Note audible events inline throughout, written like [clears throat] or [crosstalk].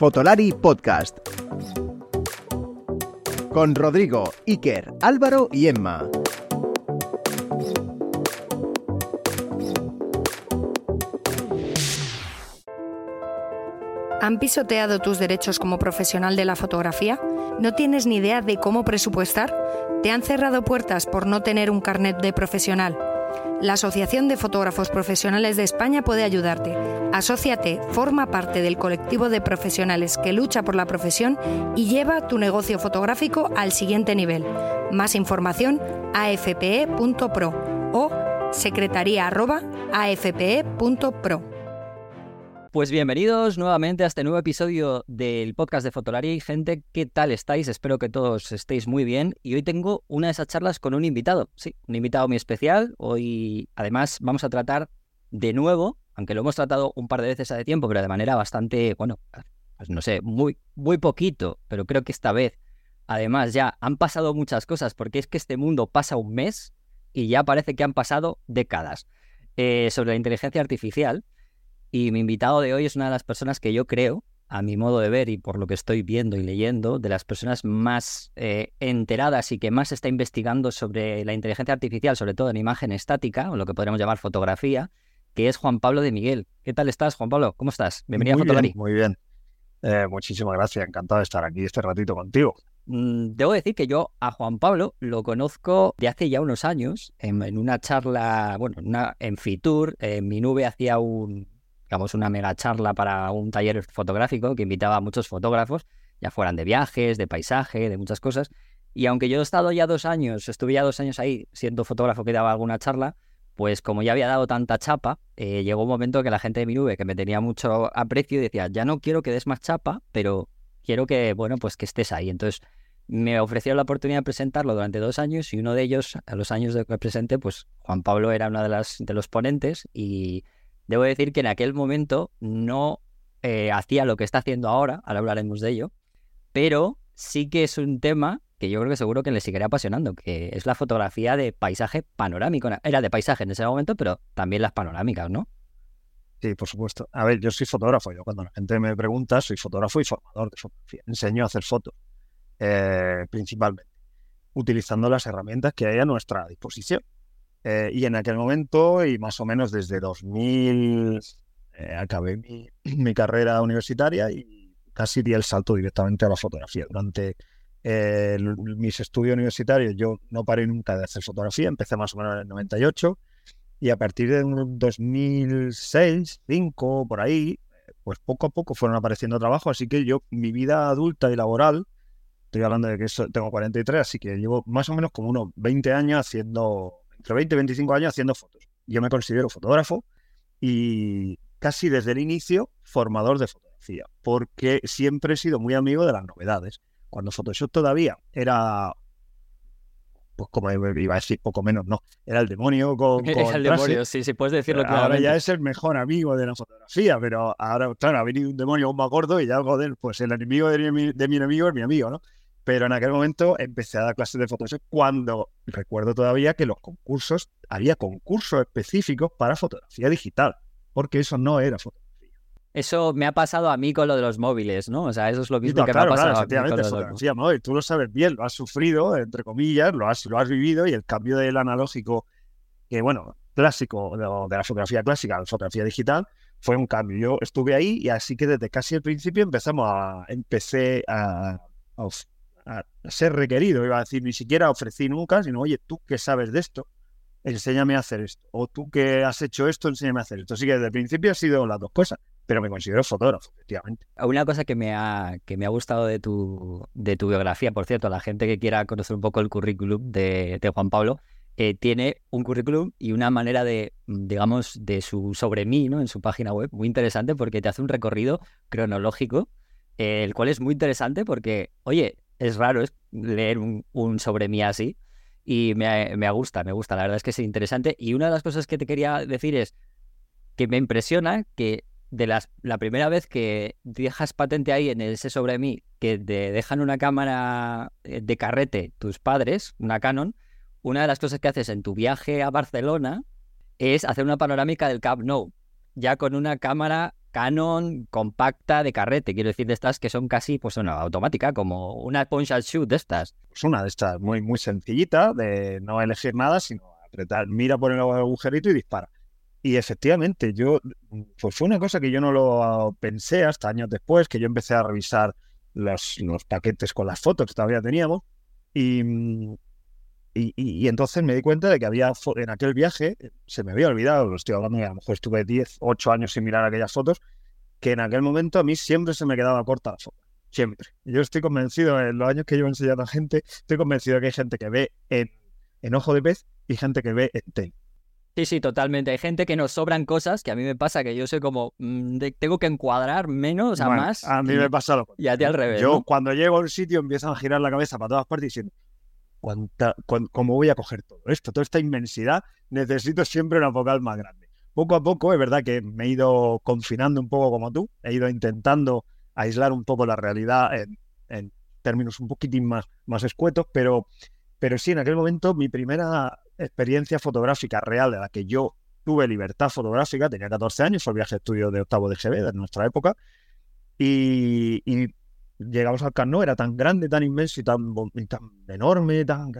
Fotolari Podcast. Con Rodrigo, Iker, Álvaro y Emma. ¿Han pisoteado tus derechos como profesional de la fotografía? ¿No tienes ni idea de cómo presupuestar? ¿Te han cerrado puertas por no tener un carnet de profesional? La Asociación de Fotógrafos Profesionales de España puede ayudarte. Asociate, forma parte del colectivo de profesionales que lucha por la profesión y lleva tu negocio fotográfico al siguiente nivel. Más información afpe.pro o secretaría@afpe.pro. Pues bienvenidos nuevamente a este nuevo episodio del podcast de Fotolaria gente, ¿qué tal estáis? Espero que todos estéis muy bien y hoy tengo una de esas charlas con un invitado, sí, un invitado muy especial. Hoy además vamos a tratar de nuevo, aunque lo hemos tratado un par de veces hace tiempo, pero de manera bastante, bueno, pues no sé, muy, muy poquito, pero creo que esta vez además ya han pasado muchas cosas porque es que este mundo pasa un mes y ya parece que han pasado décadas eh, sobre la inteligencia artificial. Y mi invitado de hoy es una de las personas que yo creo, a mi modo de ver y por lo que estoy viendo y leyendo, de las personas más eh, enteradas y que más está investigando sobre la inteligencia artificial, sobre todo en imagen estática, o lo que podríamos llamar fotografía, que es Juan Pablo de Miguel. ¿Qué tal estás, Juan Pablo? ¿Cómo estás? Bienvenido muy a Fotolari. Bien, muy bien. Eh, muchísimas gracias. Encantado de estar aquí este ratito contigo. Mm, debo decir que yo a Juan Pablo lo conozco de hace ya unos años, en, una charla, bueno, en, una, en Fitur, en mi nube hacía un, digamos, una mega charla para un taller fotográfico que invitaba a muchos fotógrafos, ya fueran de viajes, de paisaje, de muchas cosas. Y aunque yo he estado ya dos años, estuve ya dos años ahí siendo fotógrafo que daba alguna charla, pues como ya había dado tanta chapa, eh, llegó un momento que la gente de mi nube, que me tenía mucho aprecio, decía, ya no quiero que des más chapa, pero quiero que, bueno, pues que estés ahí. Entonces me ofrecieron la oportunidad de presentarlo durante dos años y uno de ellos, a los años de que presenté, pues Juan Pablo era uno de, de los ponentes y Debo decir que en aquel momento no eh, hacía lo que está haciendo ahora, ahora hablaremos de ello, pero sí que es un tema que yo creo que seguro que le seguirá apasionando, que es la fotografía de paisaje panorámico. Era de paisaje en ese momento, pero también las panorámicas, ¿no? Sí, por supuesto. A ver, yo soy fotógrafo. Yo cuando la gente me pregunta, soy fotógrafo y formador de fotografía. Enseño a hacer fotos, eh, principalmente, utilizando las herramientas que hay a nuestra disposición. Eh, y en aquel momento, y más o menos desde 2000, eh, acabé [clears throat] mi, carrera universitaria y casi di el salto directamente a la fotografía. Durante eh, mis estudios universitarios yo no paré nunca de hacer fotografía, empecé más o menos en el 98 y a partir de 2006, 2005, por ahí, pues poco a poco fueron apareciendo trabajos, así que yo, mi vida adulta y laboral, estoy hablando de que tengo 43, así que llevo más o menos como unos 20 años haciendo entre 20 y 25 años haciendo fotos. Yo me considero fotógrafo y casi desde el inicio formador de fotografía, porque siempre he sido muy amigo de las novedades. Cuando Photoshop todavía era, pues como iba a decir, poco menos, no, era el demonio con... [laughs] con el demonio, sí, sí, puedes decirlo Ahora ya es el mejor amigo de la fotografía, pero ahora, claro, ha venido un demonio aún más gordo y ya, joder, pues el enemigo de mi, de mi enemigo es mi amigo, ¿no? Pero en aquel momento empecé a dar clases de Photoshop cuando recuerdo todavía que los concursos, había concursos específicos para fotografía digital, porque eso no era fotografía. Eso me ha pasado a mí con lo de los móviles, ¿no? O sea, eso es lo mismo que me ha pasado claro, a fotografía móvil. Tú lo sabes bien, lo has sufrido, entre comillas, lo has, lo has vivido y el cambio del analógico, que bueno, clásico, de, la fotografía clásica a la fotografía digital, fue un cambio. Yo estuve ahí y así que desde casi el principio empezamos a, empecé a, a a, ser requerido, iba a decir, ni siquiera ofrecí nunca, sino, oye, tú que sabes de esto, enséñame a hacer esto, o tú que has hecho esto, enséñame a hacer esto. Así que desde el principio ha sido las dos cosas, pero me considero fotógrafo, efectivamente. Una cosa que me ha, que me ha gustado de tu, de tu biografía, por cierto, a la gente que quiera conocer un poco el currículum de, Juan Pablo, eh, tiene un currículum y una manera de, digamos, de su sobre mí, ¿no? En su página web, muy interesante porque te hace un recorrido cronológico, eh, el cual es muy interesante porque, oye, es raro leer un, sobre mí así y me, me, gusta, me gusta, la verdad es que es interesante. Y una de las cosas que te quería decir es que me impresiona que de las, la primera vez que dejas patente ahí en ese sobre mí, que te dejan una cámara eh, de carrete tus padres, una Canon, una de las cosas que haces en tu viaje a Barcelona es hacer una panorámica del Camp Nou, ya con una cámara Canon compacta de carrete, quiero decir, de estas que son casi, pues una automática, como una punch and shoot de estas. Pues una de estas, muy, muy sencillita, de no elegir nada, sino apretar, mira por el agujerito y dispara. Y efectivamente, yo, pues fue una cosa que yo no lo pensé hasta años después, que yo empecé a revisar los, los paquetes con las fotos que todavía teníamos. Y, y, y, entonces me di cuenta de que había en aquel viaje, se me había olvidado, lo estoy hablando, a lo mejor estuve 10, 8 años sin mirar aquellas fotos, que en aquel momento a mí siempre se me quedaba corta la foto. Siempre. Yo estoy convencido, en los años que llevo enseñando a gente, estoy convencido de que hay gente que ve en, en ojo de pez y gente que ve en tel. Sí, sí, totalmente. Hay gente que nos sobran cosas que a mí me pasa que yo soy como, mmm, tengo que encuadrar menos, Bueno, más. A mí me pasa lo Y a ti al revés. Yo ¿no? cuando llego a un sitio empiezo a girar la cabeza para todas partes diciendo, ¿cuánta, cuán- ¿cómo voy a coger todo esto? Toda esta inmensidad, necesito siempre una focal más grande. Poco a poco, es verdad que me he ido confinando un poco como tú, he ido intentando aislar un poco la realidad en, en términos un poquitín más, más escuetos, pero, pero sí, en aquel momento mi primera experiencia fotográfica real de la que yo tuve libertad fotográfica, tenía 14 años, fue el viaje de estudio de octavo de GB de nuestra época, y, y llegamos al Camp Nou, era tan grande, tan inmenso y tan, enorme, tan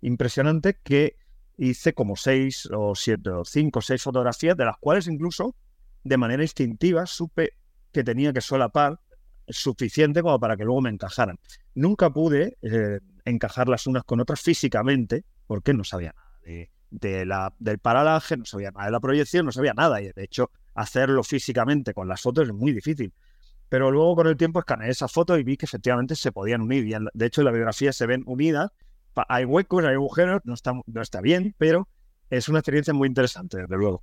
impresionante que hice como seis o siete o cinco o seis fotografías, de las cuales incluso de manera instintiva supe que tenía que solapar suficiente como para que luego me encajaran. Nunca pude eh, encajar las unas con otras físicamente porque no sabía nada de, del paralaje, no sabía nada de la proyección, no sabía nada y de hecho hacerlo físicamente con las fotos es muy difícil. Pero luego con el tiempo escaneé esas fotos y vi que efectivamente se podían unir. Y de hecho en la biografía se ven unidas. Hay huecos, hay agujeros, no está, no está bien, pero es una experiencia muy interesante, desde luego.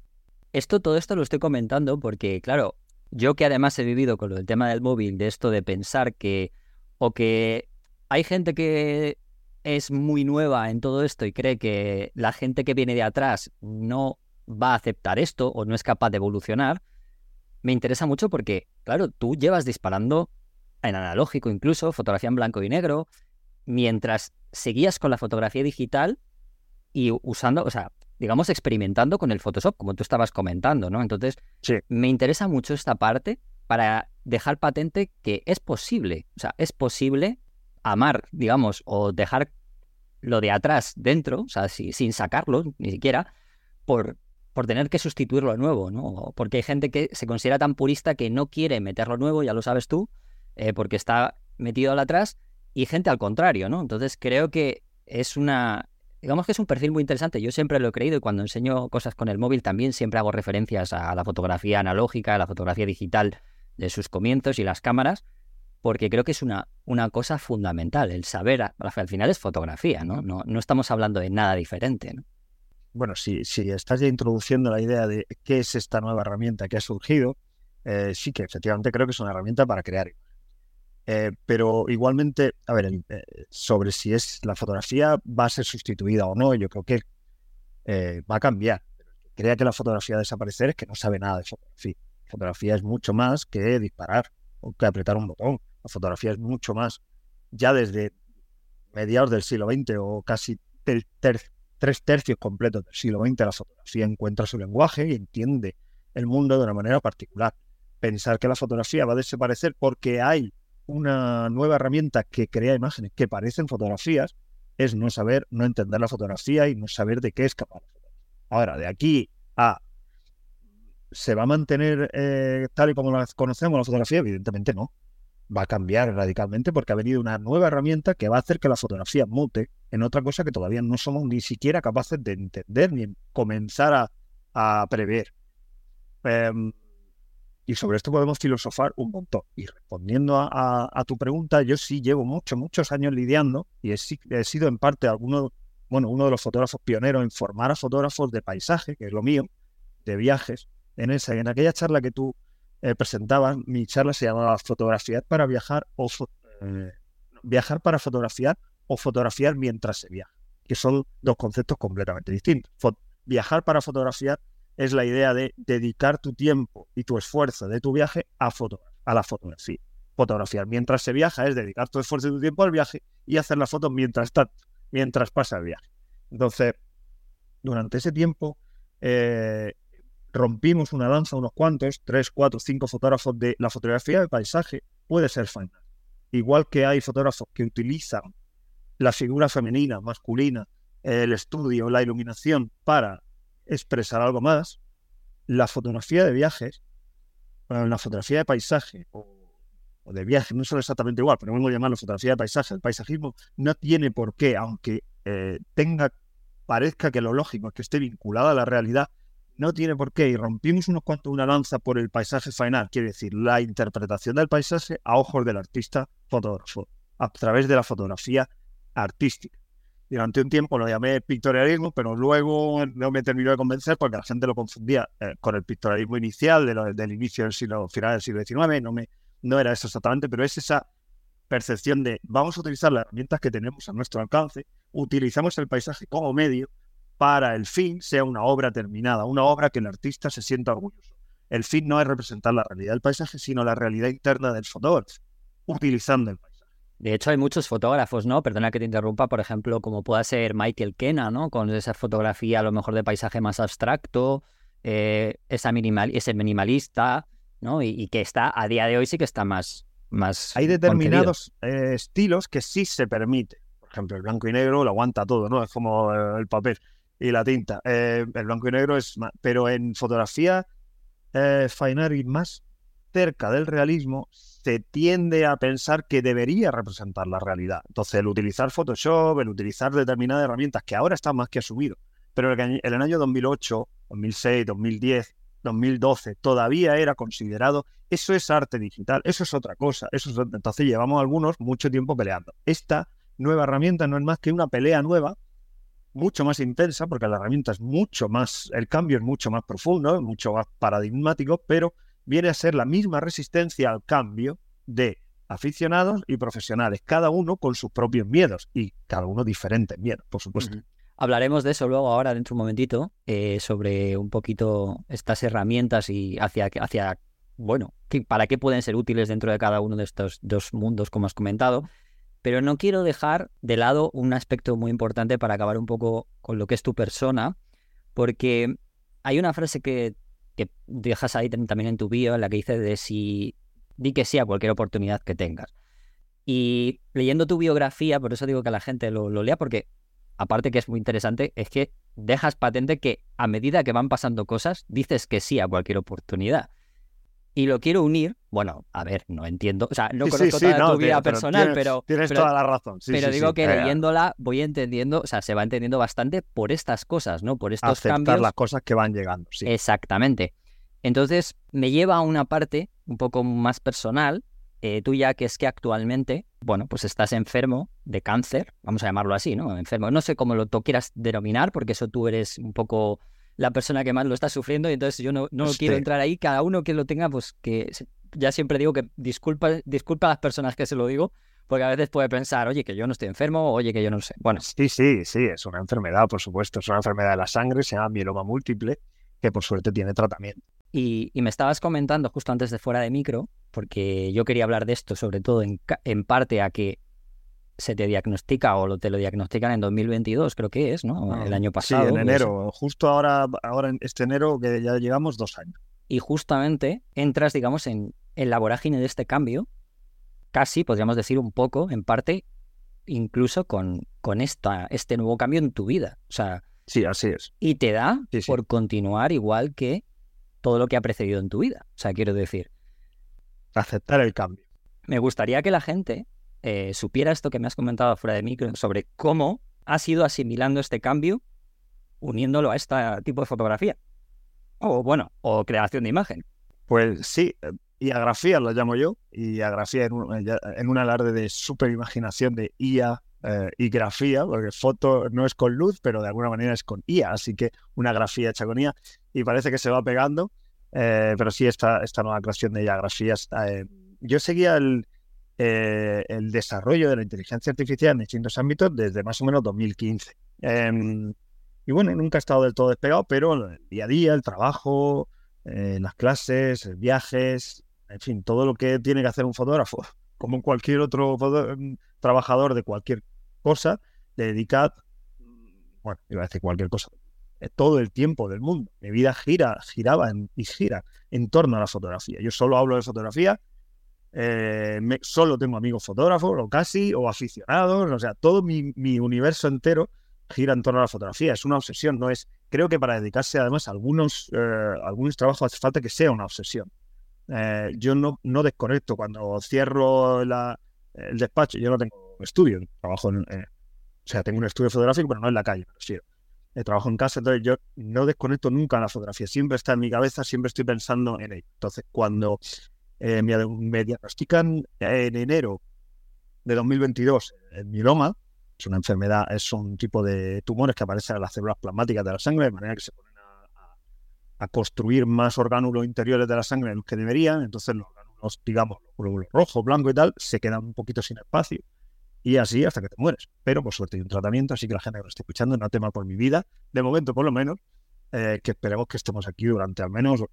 Esto, todo esto lo estoy comentando porque, claro, yo que además he vivido con del tema del móvil, de esto de pensar que, o que hay gente que es muy nueva en todo esto y cree que la gente que viene de atrás no va a aceptar esto o no es capaz de evolucionar, me interesa mucho porque, claro, tú llevas disparando en analógico incluso, fotografía en blanco y negro, mientras seguías con la fotografía digital y usando, o sea, digamos, experimentando con el Photoshop, como tú estabas comentando, ¿no? Entonces, Sí. me interesa mucho esta parte para dejar patente que es posible, o sea, es posible amar, digamos, o dejar lo de atrás dentro, o sea, si- sin sacarlo, ni siquiera, por, por tener que sustituir lo nuevo, ¿no? Porque hay gente que se considera tan purista que no quiere meter lo nuevo, ya lo sabes tú, eh, porque está metido al atrás, y gente al contrario, ¿no? Entonces creo que es una, digamos que es un perfil muy interesante. Yo siempre lo he creído y cuando enseño cosas con el móvil también siempre hago referencias a la fotografía analógica, a la fotografía digital de sus comienzos y las cámaras, porque creo que es una, una cosa fundamental, el saber, al final es fotografía, ¿no? No, no estamos hablando de nada diferente, ¿no? Bueno, si, si estás ya introduciendo la idea de qué es esta nueva herramienta que ha surgido, eh, sí que efectivamente creo que es una herramienta para crear. Eh, pero igualmente, a ver, eh, sobre si es la fotografía va a ser sustituida o no, yo creo que eh, va a cambiar. Crea que la fotografía va a desaparecer es que no sabe nada de fotografía. Fotografía es mucho más que disparar o que apretar un botón. La fotografía es mucho más. Ya desde mediados del siglo XX o casi ter- ter- tres tercios completos del siglo XX, la fotografía encuentra su lenguaje y entiende el mundo de una manera particular. Pensar que la fotografía va a desaparecer porque hay una nueva herramienta que crea imágenes que parecen fotografías es no saber, no entender la fotografía y no saber de qué es capaz. Ahora, de aquí a ¿se va a mantener eh, tal y como la conocemos la fotografía? Evidentemente no. Va a cambiar radicalmente porque ha venido una nueva herramienta que va a hacer que la fotografía mute en otra cosa que todavía no somos ni siquiera capaces de entender ni comenzar a, prever. Em, y sobre esto podemos filosofar un montón. Y respondiendo a, tu pregunta, yo sí llevo muchos, muchos años lidiando y he, he sido en parte alguno, bueno, uno de los fotógrafos pioneros en formar a fotógrafos de paisaje, que es lo mío, de viajes. En esa, en aquella charla que tú eh, presentabas, mi charla se llamaba Fotografiar para viajar o eh, viajar para fotografiar o fotografiar mientras se viaja, que son dos conceptos completamente distintos. Viajar para fotografiar es la idea de dedicar tu tiempo y tu esfuerzo de tu viaje a, foto, a la fotografía. Fotografiar mientras se viaja es dedicar tu esfuerzo y tu tiempo al viaje y hacer las fotos mientras mientras pasa el viaje. Entonces, durante ese tiempo, eh, rompimos una lanza, unos cuantos, tres, cuatro, cinco fotógrafos de la fotografía de paisaje, puede ser fine art. Igual que hay fotógrafos que utilizan la figura femenina, masculina, el estudio, la iluminación para expresar algo más, la fotografía de viajes, la fotografía de paisaje o, de viaje, no son exactamente igual, pero vengo a llamarlo fotografía de paisaje, el paisajismo no tiene por qué, aunque eh, tenga, parezca que lo lógico es que esté vinculado a la realidad, no tiene por qué. Y rompimos unos cuantos una lanza por el paisaje final, quiere decir, la interpretación del paisaje a ojos del artista fotógrafo, a través de la fotografía artística. Durante un tiempo lo llamé pictorialismo, pero luego no me terminó de convencer porque la gente lo confundía eh, con el pictorialismo inicial del inicio del siglo, final del siglo XIX. No, me, no era eso exactamente, pero es esa percepción de vamos a utilizar las herramientas que tenemos a nuestro alcance, utilizamos el paisaje como medio para el fin sea una obra terminada, una obra que el artista se sienta orgulloso. El fin no es representar la realidad del paisaje, sino la realidad interna del fotógrafo, utilizando el paisaje. De hecho, hay muchos fotógrafos, ¿no? Perdona que te interrumpa, por ejemplo, como pueda ser Michael Kena, ¿no? Con esa fotografía a lo mejor de paisaje más abstracto, eh, esa minimal, ese minimalista, ¿no? Y, que está, a día de hoy sí que está más... más hay determinados eh, estilos que sí se permite. Por ejemplo, el blanco y negro lo aguanta todo, ¿no? Es como eh, el papel y la tinta. el blanco y negro es más... Pero en fotografía fine art más cerca del realismo, se tiende a pensar que debería representar la realidad. Entonces, el utilizar Photoshop, el utilizar determinadas herramientas que ahora están más que asumido, pero en el año 2008, 2006, 2010, 2012 todavía era considerado, eso es arte digital, eso es otra cosa. Eso Entonces, llevamos algunos mucho tiempo peleando. Esta nueva herramienta no es más que una pelea nueva mucho más intensa, porque la herramienta es mucho más, el cambio es mucho más profundo, mucho más paradigmático, pero viene a ser la misma resistencia al cambio de aficionados y profesionales, cada uno con sus propios miedos y cada uno diferentes miedos, por supuesto. Hablaremos de eso luego ahora dentro de un momentito, eh, sobre un poquito estas herramientas y hacia, hacia bueno, para qué pueden ser útiles dentro de cada uno de estos dos mundos, como has comentado. Pero no quiero dejar de lado un aspecto muy importante para acabar un poco con lo que es tu persona, porque hay una frase que que dejas ahí también en tu bio, en la que dice de si di que sí a cualquier oportunidad que tengas. Y leyendo tu biografía, por eso digo que la gente lo, lea, porque aparte que es muy interesante, es que dejas patente que a medida que van pasando cosas, dices que sí a cualquier oportunidad. Y lo quiero unir, bueno, a ver, no entiendo, o sea, no conozco toda tu vida personal, pero... Tienes toda la razón. pero digo que leyéndola voy entendiendo, o sea, se va entendiendo bastante por estas cosas, ¿no? Por estos Aceptar cambios. las cosas que van llegando, sí. Exactamente. Entonces, me lleva a una parte un poco más personal, eh, tuya, que es que actualmente, bueno, pues estás enfermo de cáncer, vamos a llamarlo así, ¿no? Enfermo. No sé cómo lo quieras denominar, porque eso tú eres un poco la persona que más lo está sufriendo y entonces yo no, no quiero entrar ahí. Cada uno que lo tenga, pues que ya siempre digo que disculpa, disculpa a las personas que se lo digo, porque a veces puede pensar, oye, que yo no estoy enfermo, oye, que yo no sé. Bueno. Sí, sí, sí, es una enfermedad, por supuesto, es una enfermedad de la sangre, se llama mieloma múltiple, que por suerte tiene tratamiento. Y, y me estabas comentando justo antes de fuera de micro, porque yo quería hablar de esto, sobre todo en, en parte a que se te diagnostica o te lo diagnostican en 2022, creo que es, ¿no? Ah, el año pasado. Sí, en enero. Justo ahora, ahora en este enero que ya llegamos dos años. Y justamente entras, digamos, en, en la vorágine de este cambio, casi, podríamos decir un poco, en parte, incluso con, con esta, este nuevo cambio en tu vida. O sea. Sí, así es. Y te da por continuar igual que todo lo que ha precedido en tu vida. O sea, quiero decir. Aceptar el cambio. Me gustaría que la gente eh, supiera esto que me has comentado fuera de micro sobre cómo has ido asimilando este cambio uniéndolo a este tipo de fotografía. O bueno, o creación de imagen. Pues sí, eh, IA-grafía lo llamo yo, IA-grafía en un, en un alarde de superimaginación de IA eh, y grafía, porque foto no es con luz, pero de alguna manera es con IA, así que una grafía hecha con IA y parece que se va pegando, pero sí, esta, esta nueva creación de IA-grafía yo seguía el, eh, el desarrollo de la inteligencia artificial en distintos ámbitos desde más o menos 2015. Em, y bueno, nunca he estado del todo despegado, pero el día a día, el trabajo, eh, las clases, viajes, en fin, todo lo que tiene que hacer un fotógrafo, [laughs] como cualquier otro mm, trabajador de cualquier cosa, dedicad, bueno, iba a decir cualquier cosa, eh, todo el tiempo del mundo. Mi vida gira, giraba y gira en torno a la fotografía. Yo solo hablo de fotografía, eh, solo tengo amigos fotógrafos o casi, o aficionados, o sea, todo mi, mi, universo entero gira en torno a la fotografía. Es una obsesión, no es. Creo que para dedicarse además a algunos, eh, algunos trabajos hace falta que sea una obsesión. yo no, no desconecto cuando cierro la, el despacho, yo no tengo estudio, trabajo en, o sea, tengo un estudio fotográfico, pero no en la calle, pero sí. Eh, trabajo en casa, entonces yo no desconecto nunca la fotografía, siempre está en mi cabeza, siempre estoy pensando en ello. Entonces, cuando eh, me, diagnostican en enero de 2022 el mieloma, es una enfermedad, es un tipo de tumores que aparecen en las células plasmáticas de la sangre, de manera que se ponen a, construir más orgánulos interiores de la sangre de los que deberían, entonces los orgánulos, digamos, los glóbulos rojos, blancos y tal, se quedan un poquito sin espacio y así hasta que te mueres. Pero por suerte hay un tratamiento, así que la gente que lo esté escuchando no tema por mi vida, de momento por lo menos, eh, que esperemos que estemos aquí durante al menos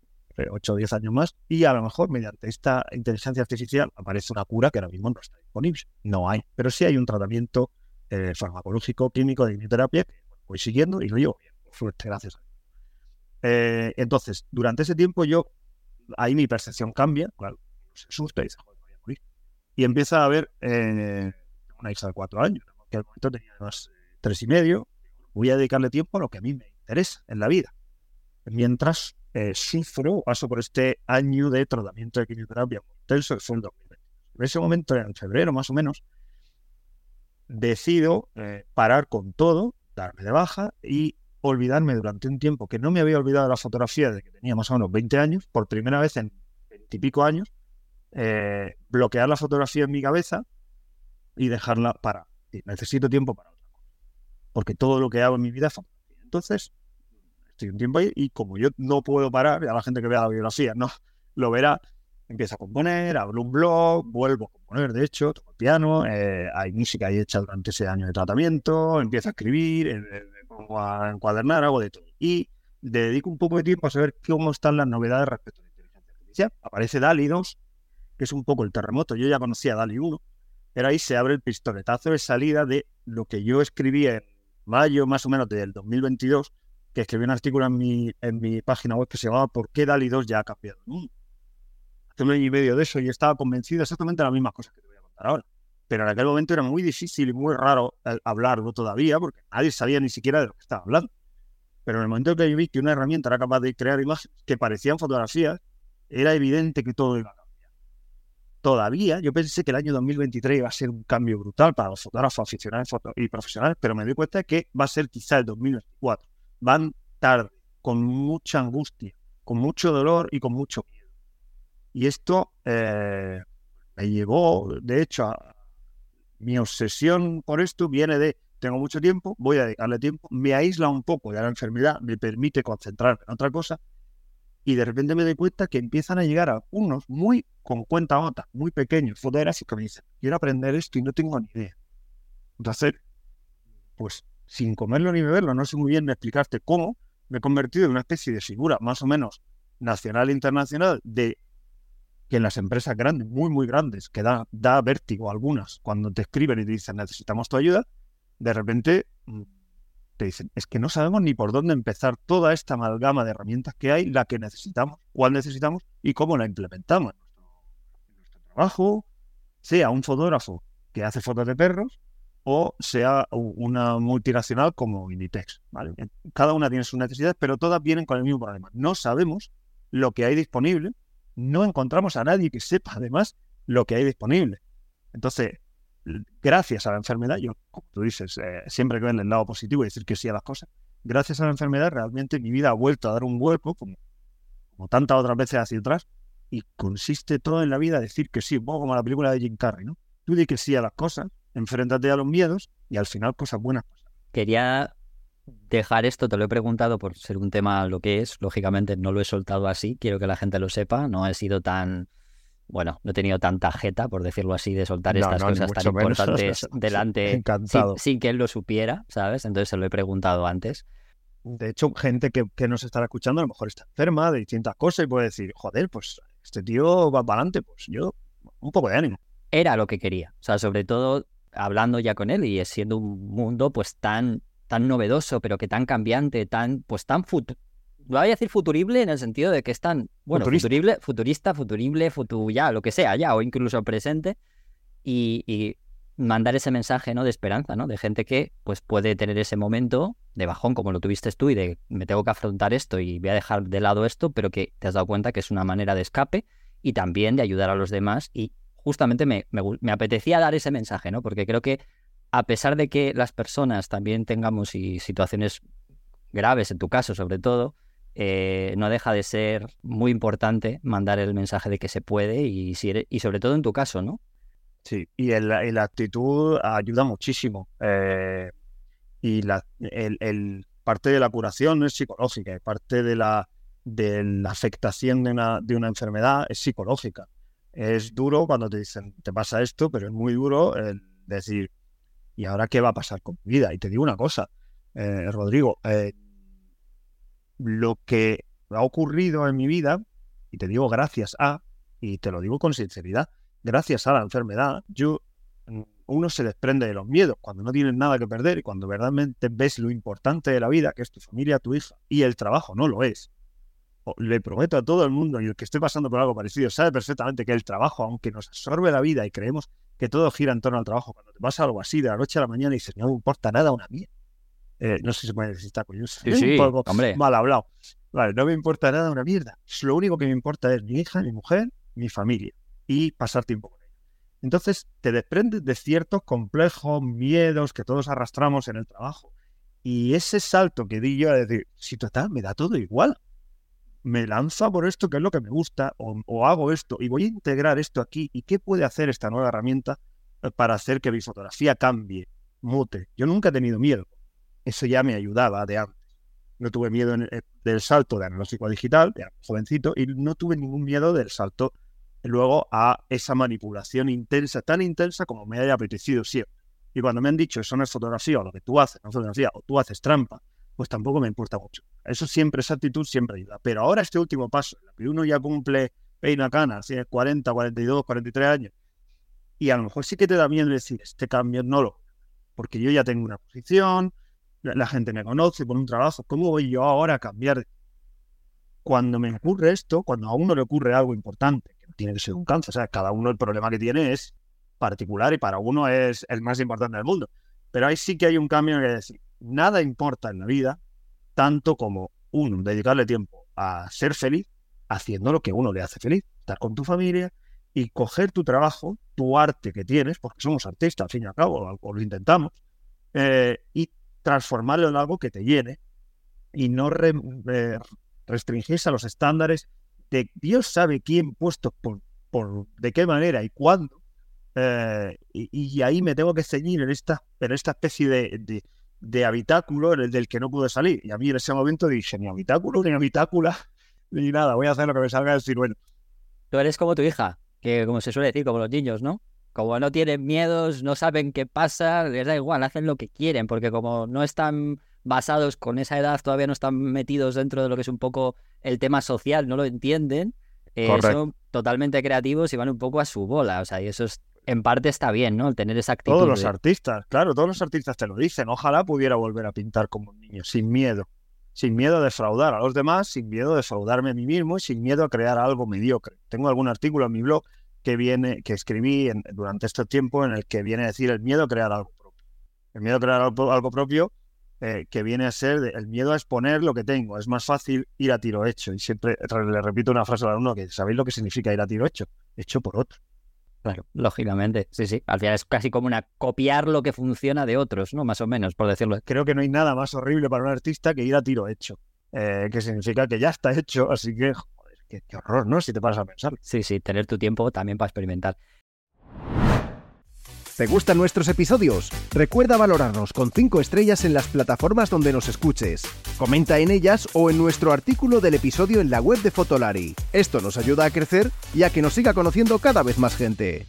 8 o 10 años más y a lo mejor mediante esta inteligencia artificial aparece una cura que ahora mismo no está disponible. No hay, pero sí hay un tratamiento eh, farmacológico, químico, de quimioterapia que voy siguiendo y lo llevo bien, suerte, gracias a Dios. Eh, entonces, durante ese tiempo yo, ahí mi percepción cambia, se asusta y dice, joder, voy a morir. Y empieza a ver una hija de cuatro años, que al momento tenía además tres y medio, voy a dedicarle tiempo a lo que a mí me interesa en la vida. Mientras eh, sufro, paso por este año de tratamiento de quimioterapia intenso que fue en 2020. En ese momento, en febrero más o menos, decido eh, parar con todo, darme de baja y olvidarme durante un tiempo que no me había olvidado de la fotografía desde que tenía más o menos 20 años, por primera vez en 20 y pico años, eh, bloquear la fotografía en mi cabeza y dejarla para. Necesito tiempo para otra cosa. Porque todo lo que hago en mi vida es fotografía. Entonces, estoy un tiempo ahí y como yo no puedo parar, a la gente que vea la biografía no lo verá, empiezo a componer, abro un blog, vuelvo a componer, de hecho, toco el piano, eh, hay música ahí hecha durante ese año de tratamiento, empiezo a escribir, eh, eh, pongo a encuadernar, hago de todo. Y dedico un poco de tiempo a saber cómo están las novedades respecto a la inteligencia artificial. Aparece DALI 2, que es un poco el terremoto. Yo ya conocía DALI 1, pero ahí se abre el pistoletazo de salida de lo que yo escribí en mayo más o menos del 2022, escribí un artículo en mi, en mi página web que se llamaba ¿Por qué DALI 2 ya ha cambiado el mundo? Hace un año y medio de eso y estaba convencido exactamente de las mismas cosas que te voy a contar ahora. Pero en aquel momento era muy difícil y muy raro eh, hablarlo todavía porque nadie sabía ni siquiera de lo que estaba hablando. Pero en el momento que yo vi que una herramienta era capaz de crear imágenes que parecían fotografías, era evidente que todo iba a todavía yo pensé que el año 2023 iba a ser un cambio brutal para los fotógrafos aficionados y profesionales, pero me doy cuenta de que va a ser quizá el 2024. Van tarde, con mucha angustia, con mucho dolor y con mucho miedo. Y esto eh, me llevó, de hecho, a, mi obsesión por esto viene de, tengo mucho tiempo, voy a dedicarle tiempo, me aísla un poco de la enfermedad, me permite concentrarme en otra cosa y de repente me doy cuenta que empiezan a llegar a unos muy con cuenta gota, muy pequeños, fotógrafos que me dicen, quiero aprender esto y no tengo ni idea. Entonces, pues sin comerlo ni beberlo, no sé muy bien explicarte cómo, me he convertido en una especie de figura más o menos nacional e internacional de que en las empresas grandes, muy, muy grandes, que da, da vértigo algunas, cuando te escriben y te dicen necesitamos tu ayuda, de repente mm, te dicen, es que no sabemos ni por dónde empezar toda esta amalgama de herramientas que hay, la que necesitamos, cuál necesitamos y cómo la implementamos en nuestro, trabajo, sea un fotógrafo que hace fotos de perros o sea una multinacional como Inditex. ¿vale? Cada una tiene sus necesidades, pero todas vienen con el mismo problema. No sabemos lo que hay disponible, no encontramos a nadie que sepa además lo que hay disponible. Entonces, gracias a la enfermedad, yo, como tú dices, eh, siempre que ven el lado positivo y decir que sí a las cosas, gracias a la enfermedad realmente mi vida ha vuelto a dar un vuelco, como, tantas otras veces hacia atrás, y consiste todo en la vida decir que sí, un poco como la película de Jim Carrey, ¿no? Tú di que sí a las cosas, enfréntate a los miedos y al final cosas buenas. Quería dejar esto, te lo he preguntado por ser un tema lo que es, lógicamente no lo he soltado así, quiero que la gente lo sepa, no he sido tan bueno, no he tenido tanta jeta, por decirlo así, de soltar estas cosas tan [laughs] importantes delante [laughs] sin, que él lo supiera, ¿sabes? Entonces se lo he preguntado antes. De hecho, gente que, que, nos estará escuchando a lo mejor está enferma de distintas cosas y puede decir, joder, pues este tío va para adelante, pues yo un poco de ánimo. Era lo que quería, o sea, sobre todo hablando ya con él y siendo un mundo pues tan tan novedoso, pero que tan cambiante, tan, pues tan futuro. Voy a decir futurible en el sentido de que es tan, bueno, Futurista. futurible, futurista, futurible, futu, ya, lo que sea, ya, o incluso presente, y, y mandar ese mensaje, ¿no? De esperanza, ¿no? De gente que, pues, puede tener ese momento de bajón, como lo tuviste tú, y de me tengo que afrontar esto y voy a dejar de lado esto, pero que te has dado cuenta que es una manera de escape y también de ayudar a los demás. Y justamente me, me, apetecía dar ese mensaje, ¿no? Porque creo que a pesar de que las personas también tengamos y situaciones graves, en tu caso sobre todo, eh, no deja de ser muy importante mandar el mensaje de que se puede y, si eres- y sobre todo en tu caso, ¿no? Sí, y, el- la actitud ayuda muchísimo. eh, y la, el, el- parte de la curación es psicológica, parte de la, de la afectación de una, de una enfermedad es psicológica. Es duro cuando te dicen, te pasa esto, pero es muy duro el decir, ¿y ahora qué va a pasar con mi vida? Y te digo una cosa, eh, Rodrigo, eh, lo que ha ocurrido en mi vida, y te digo gracias a, y te lo digo con sinceridad, gracias a la enfermedad, yo mm, uno se desprende de los miedos cuando no tienes nada que perder y cuando verdaderamente ves lo importante de la vida, que es tu familia, tu hija, y el trabajo no lo es. Le prometo a todo el mundo y el que esté pasando por algo parecido sabe perfectamente que el trabajo, aunque nos absorbe la vida y creemos que todo gira en torno al trabajo, cuando te pasa algo así de la noche a la mañana y dices, no me importa nada una mierda. Eh, no sé si puede decir coñusa. Sí, sí, un poco hombre. mal hablado. Vale, no me importa nada una mierda. Lo único que me importa es mi hija, mi mujer, mi familia y pasar tiempo con ella. Entonces te desprendes de ciertos complejos, miedos que todos arrastramos en el trabajo. Y ese salto que di yo a decir, si total, me da todo igual. Me lanzo por esto que es lo que me gusta o, hago esto y voy a integrar esto aquí. ¿Y qué puede hacer esta nueva herramienta eh, para hacer que mi fotografía cambie, mute? Yo nunca he tenido miedo. Eso ya me ayudaba de antes. No tuve miedo el- del salto de analógico a digital, de jovencito, y no tuve ningún miedo del salto luego a esa manipulación intensa, tan intensa como me haya apetecido siempre. Y cuando me han dicho eso no es fotografía o lo que tú haces no es fotografía o tú haces trampa, pues tampoco me importa mucho. Eso siempre, esa actitud siempre ayuda. Pero ahora este último paso, que uno ya cumple peina canas, tiene 40, 42, 43 años, y a lo mejor sí que te da miedo decir, este cambio no lo, porque yo ya tengo una posición, la, gente me conoce por un trabajo, ¿cómo voy yo ahora a cambiar? Cuando me ocurre esto, cuando a uno le ocurre algo importante, que tiene que ser un cáncer, sea, cada uno el problema que tiene es particular y para uno es el más importante del mundo. Pero ahí sí que hay un cambio en que decir, nada importa en la vida tanto como uno, dedicarle tiempo a ser feliz haciendo lo que uno le hace feliz, estar con tu familia y coger tu trabajo, tu arte que tienes, porque somos artistas al fin y al cabo, o, lo intentamos, eh, y transformarlo en algo que te llene y no re- eh, restringirse a los estándares de Dios sabe quién puestos por, por de qué manera y cuándo. eh, y, y ahí me tengo que ceñir en esta, en esta especie de, de, de habitáculo en el del que no pude salir. Y a mí en ese momento dije, ni habitáculo, ni habitácula, [laughs] ni nada, voy a hacer lo que me salga del ciruelo. Tú eres como tu hija, que como se suele decir, como los niños, ¿no? Como no tienen miedos, no saben qué pasa, les da igual, hacen lo que quieren, porque como no están basados con esa edad, todavía no están metidos dentro de lo que es un poco el tema social, no lo entienden, eh, son totalmente creativos y van un poco a su bola, o sea, y eso es, en parte está bien, ¿no? El tener esa actitud. Todos los de- artistas, claro, todos los artistas te lo dicen. Ojalá pudiera volver a pintar como un niño, sin miedo. Sin miedo a defraudar a los demás, sin miedo a defraudarme a mí mismo y sin miedo a crear algo mediocre. Tengo algún artículo en mi blog que viene, que escribí en- durante este tiempo en el que viene a decir el miedo a crear algo propio. El miedo a crear algo, algo propio eh, que viene a ser de- el miedo a exponer lo que tengo. Es más fácil ir a tiro hecho. Y siempre re- le repito una frase al alumno que sabéis lo que significa ir a tiro hecho. Hecho por otro. Claro, lógicamente, sí, sí. Al final es casi como una copiar lo que funciona de otros, ¿no? Más o menos, por decirlo. creo que no hay nada más horrible para un artista que ir a tiro hecho. Eh, que significa que ya está hecho, así que, joder, qué, qué horror, ¿no? Si te paras a pensar. Sí, sí, tener tu tiempo también para experimentar. ¿Te gustan nuestros episodios? Recuerda valorarnos con 5 estrellas en las plataformas donde nos escuches. Comenta en ellas o en nuestro artículo del episodio en la web de Fotolari. Esto nos ayuda a crecer y a que nos siga conociendo cada vez más gente.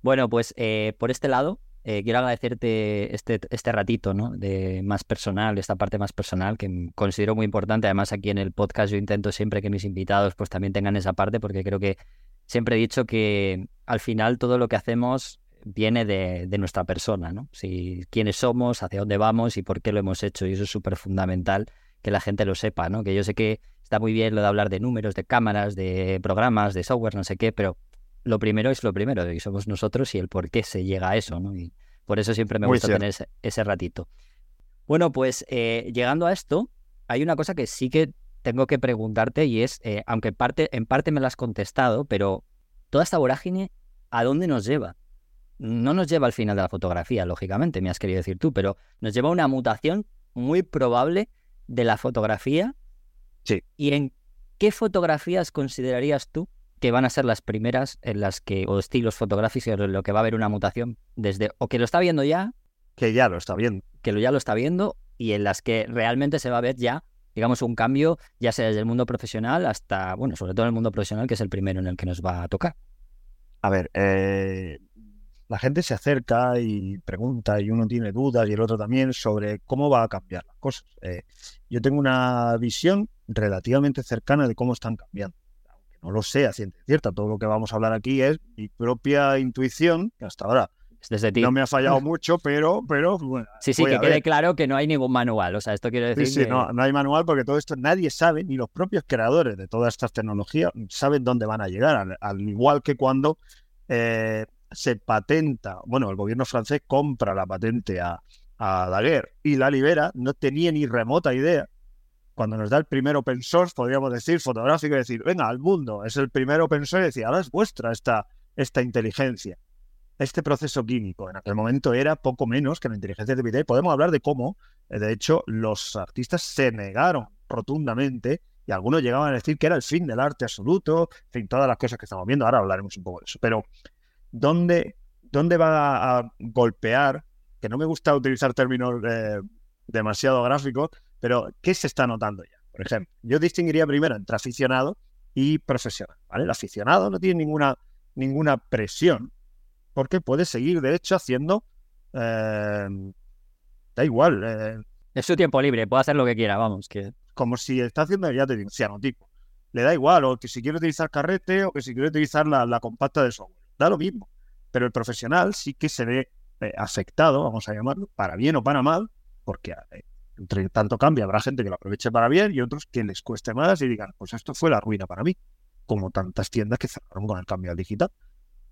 Bueno, pues eh, por este lado, eh, quiero agradecerte este, este ratito, ¿no? De más personal, esta parte más personal que considero muy importante. Además, aquí en el podcast yo intento siempre que mis invitados pues también tengan esa parte porque creo que siempre he dicho que al final todo lo que hacemos viene de, nuestra persona, ¿no? Si quiénes somos, hacia dónde vamos y por qué lo hemos hecho. Y eso es súper fundamental que la gente lo sepa, ¿no? Que yo sé que está muy bien lo de hablar de números, de cámaras, de programas, de software, no sé qué, pero lo primero es lo primero, y somos nosotros y el por qué se llega a eso, ¿no? Y por eso siempre me gusta tener ese, ratito. Bueno, pues eh, llegando a esto, hay una cosa que sí que tengo que preguntarte y es, eh, aunque parte, en parte me lo has contestado, pero toda esta vorágine, ¿a dónde nos lleva? No nos lleva al final de la fotografía, lógicamente, me has querido decir tú, pero nos lleva a una mutación muy probable de la fotografía. Sí. ¿Y en qué fotografías considerarías tú que van a ser las primeras en las que, o estilos fotográficos, en lo que va a haber una mutación desde, o que lo está viendo ya. Que ya lo está viendo. Que lo ya lo está viendo y en las que realmente se va a ver ya digamos, un cambio, ya sea desde el mundo profesional hasta, bueno, sobre todo en el mundo profesional, que es el primero en el que nos va a tocar. A ver, eh, la gente se acerca y pregunta y uno tiene dudas y el otro también sobre cómo va a cambiar las cosas. Eh, yo tengo una visión relativamente cercana de cómo están cambiando. Aunque no lo sé a ciencia cierta, todo lo que vamos a hablar aquí es mi propia intuición, que hasta ahora no me ha fallado mucho, pero, pero bueno. Sí, sí, que quede claro que no hay ningún manual. O sea, esto quiere decir. Sí, sí, no, no hay manual porque todo esto nadie sabe, ni los propios creadores de todas estas tecnologías saben dónde van a llegar. Al, igual que cuando eh, se patenta, bueno, el gobierno francés compra la patente a, a Daguerre y la libera, no tenía ni remota idea. Cuando nos da el primer open source, podríamos decir, fotográfico, y decir, venga, al mundo, es el primer open source, y decir, ahora es vuestra esta, esta inteligencia este proceso químico en aquel momento era poco menos que la inteligencia artificial. Podemos hablar de cómo, eh, de hecho, los artistas se negaron rotundamente y algunos llegaban a decir que era el fin del arte absoluto, en fin, todas las cosas que estamos viendo. Ahora hablaremos un poco de eso. Pero, ¿dónde, dónde va a golpear? Que no me gusta utilizar términos eh, demasiado gráficos, pero ¿qué se está notando ya? Por ejemplo, yo distinguiría primero entre aficionado y profesional. ¿vale? El aficionado no tiene ninguna, ninguna presión porque puede seguir, de hecho, haciendo... Eh, da igual. Eh, es su tiempo libre, puede hacer lo que quiera, vamos. que Como si está haciendo, ya te digo, cianotipo. Le da igual, o que si quiere utilizar carrete, o que si quiere utilizar la, compacta de software. Da lo mismo. Pero el profesional sí que se ve eh, afectado, vamos a llamarlo, para bien o para mal, porque entre tanto cambio habrá gente que lo aproveche para bien y otros que les cueste más y digan, pues esto fue la ruina para mí, como tantas tiendas que cerraron con el cambio al digital.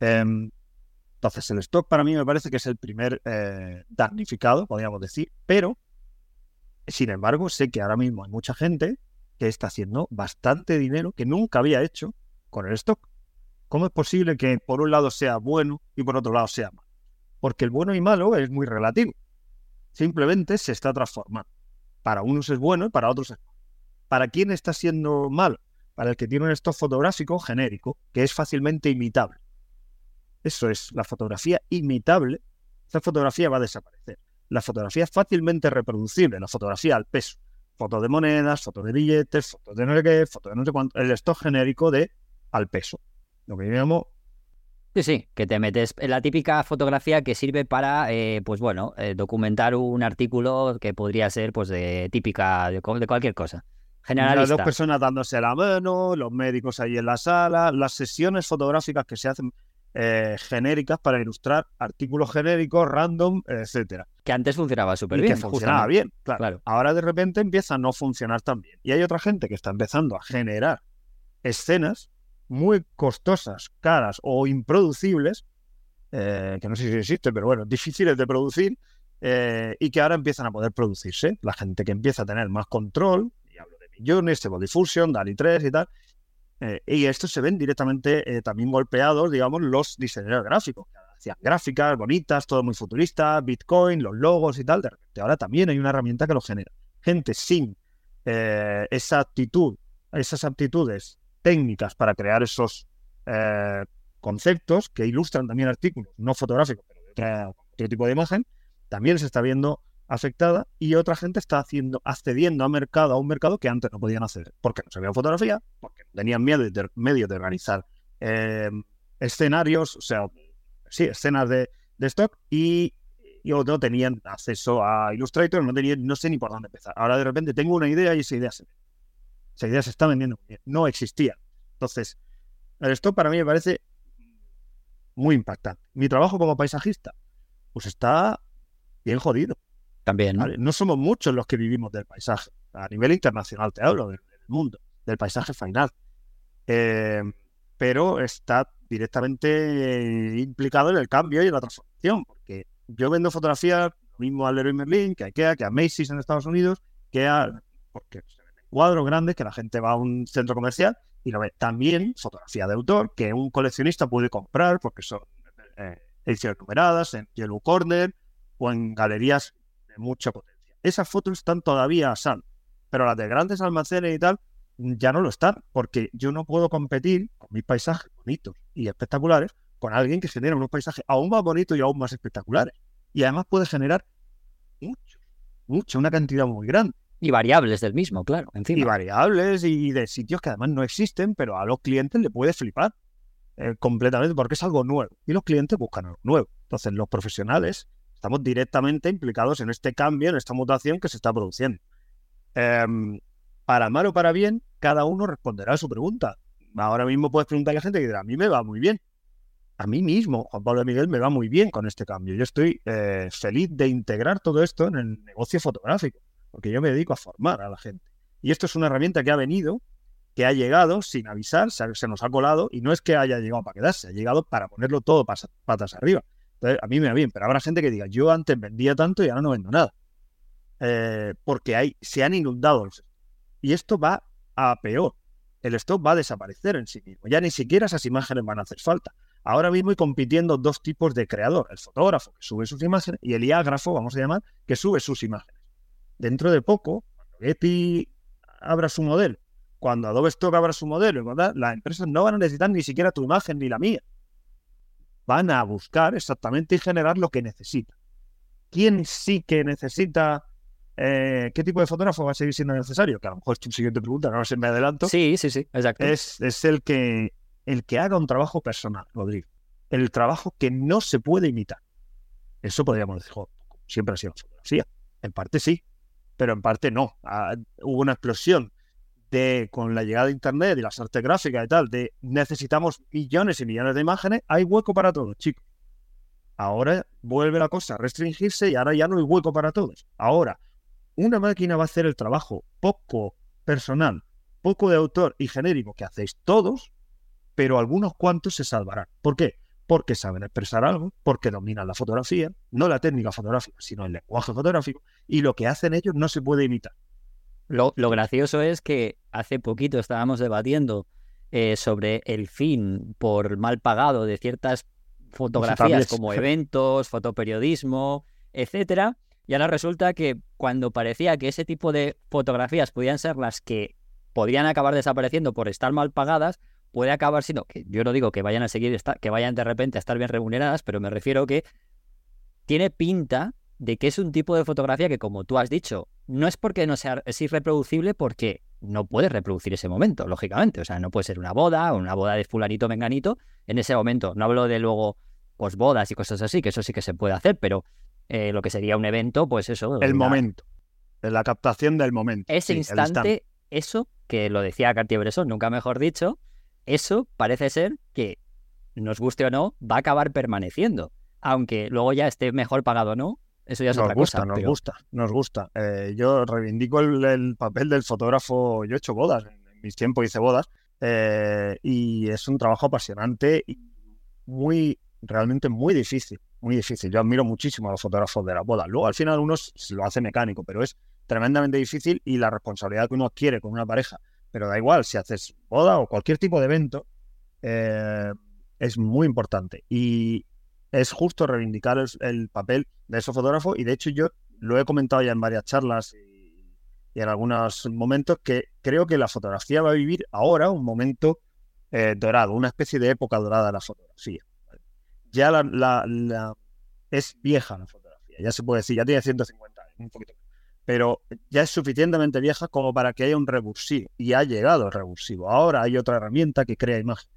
Em, entonces, el stock para mí me parece que es el primer eh, damnificado, podríamos decir, pero, sin embargo, sé que ahora mismo hay mucha gente que está haciendo bastante dinero que nunca había hecho con el stock. ¿Cómo es posible que por un lado sea bueno y por otro lado sea malo? Porque el bueno y malo es muy relativo. Simplemente se está transformando. Para unos es bueno y para otros es malo. ¿Para quién está siendo malo? Para el que tiene un stock fotográfico genérico, que es fácilmente imitable. Eso es, la fotografía imitable, esa fotografía va a desaparecer. La fotografía fácilmente reproducible, la fotografía al peso. Fotos de monedas, fotos de billetes, fotos de no sé qué, fotos de no sé cuánto, el stock genérico de al peso. Lo que llamo Sí, sí, que te metes en la típica fotografía que sirve para, eh, pues bueno, eh, documentar un artículo que podría ser, pues, de típica, de, cualquier cosa. Generalista. Las dos personas dándose la mano, los médicos ahí en la sala, las sesiones fotográficas que se hacen eh, genéricas para ilustrar artículos genéricos, random, etcétera. Que antes funcionaba súper bien. Que funcionaba bien, claro. Ahora de repente empieza a no funcionar tan bien. Y hay otra gente que está empezando a generar escenas muy costosas, caras o improducibles, eh, que no sé si existe, pero bueno, difíciles de producir, eh, y que ahora empiezan a poder producirse. La gente que empieza a tener más control, y hablo de millones, Stable Diffusion, DALI 3 y tal, eh, y esto se ven directamente eh, también golpeados, digamos, los diseñadores gráficos. Hacían gráficas bonitas, todo muy futurista, Bitcoin, los logos y tal. De repente ahora también hay una herramienta que lo genera. Gente sin eh, esa actitud, esas aptitudes técnicas para crear esos conceptos que ilustran también artículos, no fotográficos, pero otro tipo de imagen, también se está viendo afectada y otra gente está haciendo, accediendo a mercado, a un mercado que antes no podían acceder, porque no sabían fotografía, porque tenían miedo de, medio de organizar eh, escenarios, o sea, sí, escenas de, stock y, y, no tenían acceso a Illustrator, no tenían, no sé ni por dónde empezar. Ahora de repente tengo una idea y esa idea se, esa idea se está vendiendo no existía. Entonces, el stock para mí me parece muy impactante. Mi trabajo como paisajista, pues está bien jodido. También, ¿no? Somos muchos los que vivimos del paisaje. A nivel internacional te hablo, del, mundo, del paisaje final. Eh, pero está directamente implicado en el cambio y en la transformación, porque yo vendo fotografías, lo mismo a Leroy Merlin, que a IKEA, que a Macy's en Estados Unidos, que a... porque cuadros grandes, que la gente va a un centro comercial y lo ve. También fotografía de autor, que un coleccionista puede comprar, porque son eh, ediciones numeradas, en Yellow Corner o en galerías mucha potencia. Esas fotos están todavía a sal, pero las de grandes almacenes y tal ya no lo están, porque yo no puedo competir con mis paisajes bonitos y espectaculares con alguien que genera unos paisajes aún más bonitos y aún más espectaculares. Y además puede generar mucho, mucho, una cantidad muy grande. Y variables del mismo, claro, encima. Y variables y de sitios que además no existen, pero a los clientes le puede flipar eh, completamente porque es algo nuevo. Y los clientes buscan algo nuevo. Entonces, los profesionales estamos directamente implicados en este cambio, en esta mutación que se está produciendo. Em, para mal o para bien, cada uno responderá a su pregunta. Ahora mismo puedes preguntarle a la gente que dirá, a mí me va muy bien. A mí mismo, Juan Pablo Miguel, me va muy bien con este cambio. Yo estoy eh, feliz de integrar todo esto en el negocio fotográfico, porque yo me dedico a formar a la gente. Y esto es una herramienta que ha venido, que ha llegado sin avisar, se, nos ha colado, y no es que haya llegado para quedarse, ha llegado para ponerlo todo patas arriba. A mí me va bien, pero habrá gente que diga, yo antes vendía tanto y ahora no vendo nada. Eh, porque hay, se han inundado los y esto va a peor. El stock va a desaparecer en sí mismo. Ya ni siquiera esas imágenes van a hacer falta. Ahora mismo hay compitiendo dos tipos de creador. El fotógrafo que sube sus imágenes y el iágrafo, vamos a llamar, que sube sus imágenes. Dentro de poco, cuando Getty abra su modelo, cuando Adobe Stock abra su modelo, las empresas no van a necesitar ni siquiera tu imagen ni la mía. Van a buscar exactamente y generar lo que necesita. ¿Quién sí que necesita eh, ¿qué tipo de fotógrafo va a seguir siendo necesario? Que a lo mejor es tu siguiente pregunta, no sé, me adelanto. Sí, sí, sí, exacto. Es, es el, que, el que haga un trabajo personal, Rodrigo. El trabajo que no se puede imitar. Eso podríamos decir, siempre ha sido la fotografía. En parte sí, pero en parte no. Ah, hubo una explosión de, con la llegada de Internet y las artes gráficas y tal, de necesitamos millones y millones de imágenes, hay hueco para todos, chicos. Ahora vuelve la cosa a restringirse y ahora ya no hay hueco para todos. Ahora, una máquina va a hacer el trabajo poco personal, poco de autor y genérico que hacéis todos, pero algunos cuantos se salvarán. ¿Por qué? Porque saben expresar algo, porque dominan la fotografía, no la técnica fotográfica, sino el lenguaje fotográfico, y lo que hacen ellos no se puede imitar. Lo, gracioso es que hace poquito estábamos debatiendo eh, sobre el fin por mal pagado de ciertas fotografías como eventos, fotoperiodismo, etcétera, y ahora resulta que cuando parecía que ese tipo de fotografías podían ser las que podrían acabar desapareciendo por estar mal pagadas, puede acabar siendo, que yo no digo que vayan a seguir, que vayan de repente a estar bien remuneradas, pero me refiero que tiene pinta de que es un tipo de fotografía que, como tú has dicho, no es porque no sea, es irreproducible porque no puedes reproducir ese momento, lógicamente. O sea, no puede ser una boda o una boda de fulanito menganito en ese momento. No hablo de luego posbodas y cosas así, que eso sí que se puede hacer, pero eh, lo que sería un evento, pues eso. El momento. La captación del momento. Ese instante, eso, que lo decía Cartier-Bresson, nunca mejor dicho, eso parece ser que, nos guste o no, va a acabar permaneciendo. Aunque luego ya esté mejor pagado o no, eso ya es nos otra gusta, cosa. Nos gusta, nos gusta. Eh, yo reivindico el, papel del fotógrafo. Yo he hecho bodas, en mis tiempos hice bodas, eh, y es un trabajo apasionante y muy, realmente muy difícil muy difícil. Yo admiro muchísimo a los fotógrafos de la boda. Luego, al final, uno lo hace mecánico, pero es tremendamente difícil y la responsabilidad que uno adquiere con una pareja. Pero da igual, si haces boda o cualquier tipo de evento, eh, es muy importante. Y es justo reivindicar el, papel de esos fotógrafos. Y de hecho, yo lo he comentado ya en varias charlas y, en algunos momentos que creo que la fotografía va a vivir ahora un momento eh, dorado, una especie de época dorada de la fotografía ya la, es vieja la fotografía, ya se puede decir, ya tiene 150 años, un poquito pero ya es suficientemente vieja como para que haya un revulsivo, y ha llegado el revulsivo. Ahora hay otra herramienta que crea imágenes.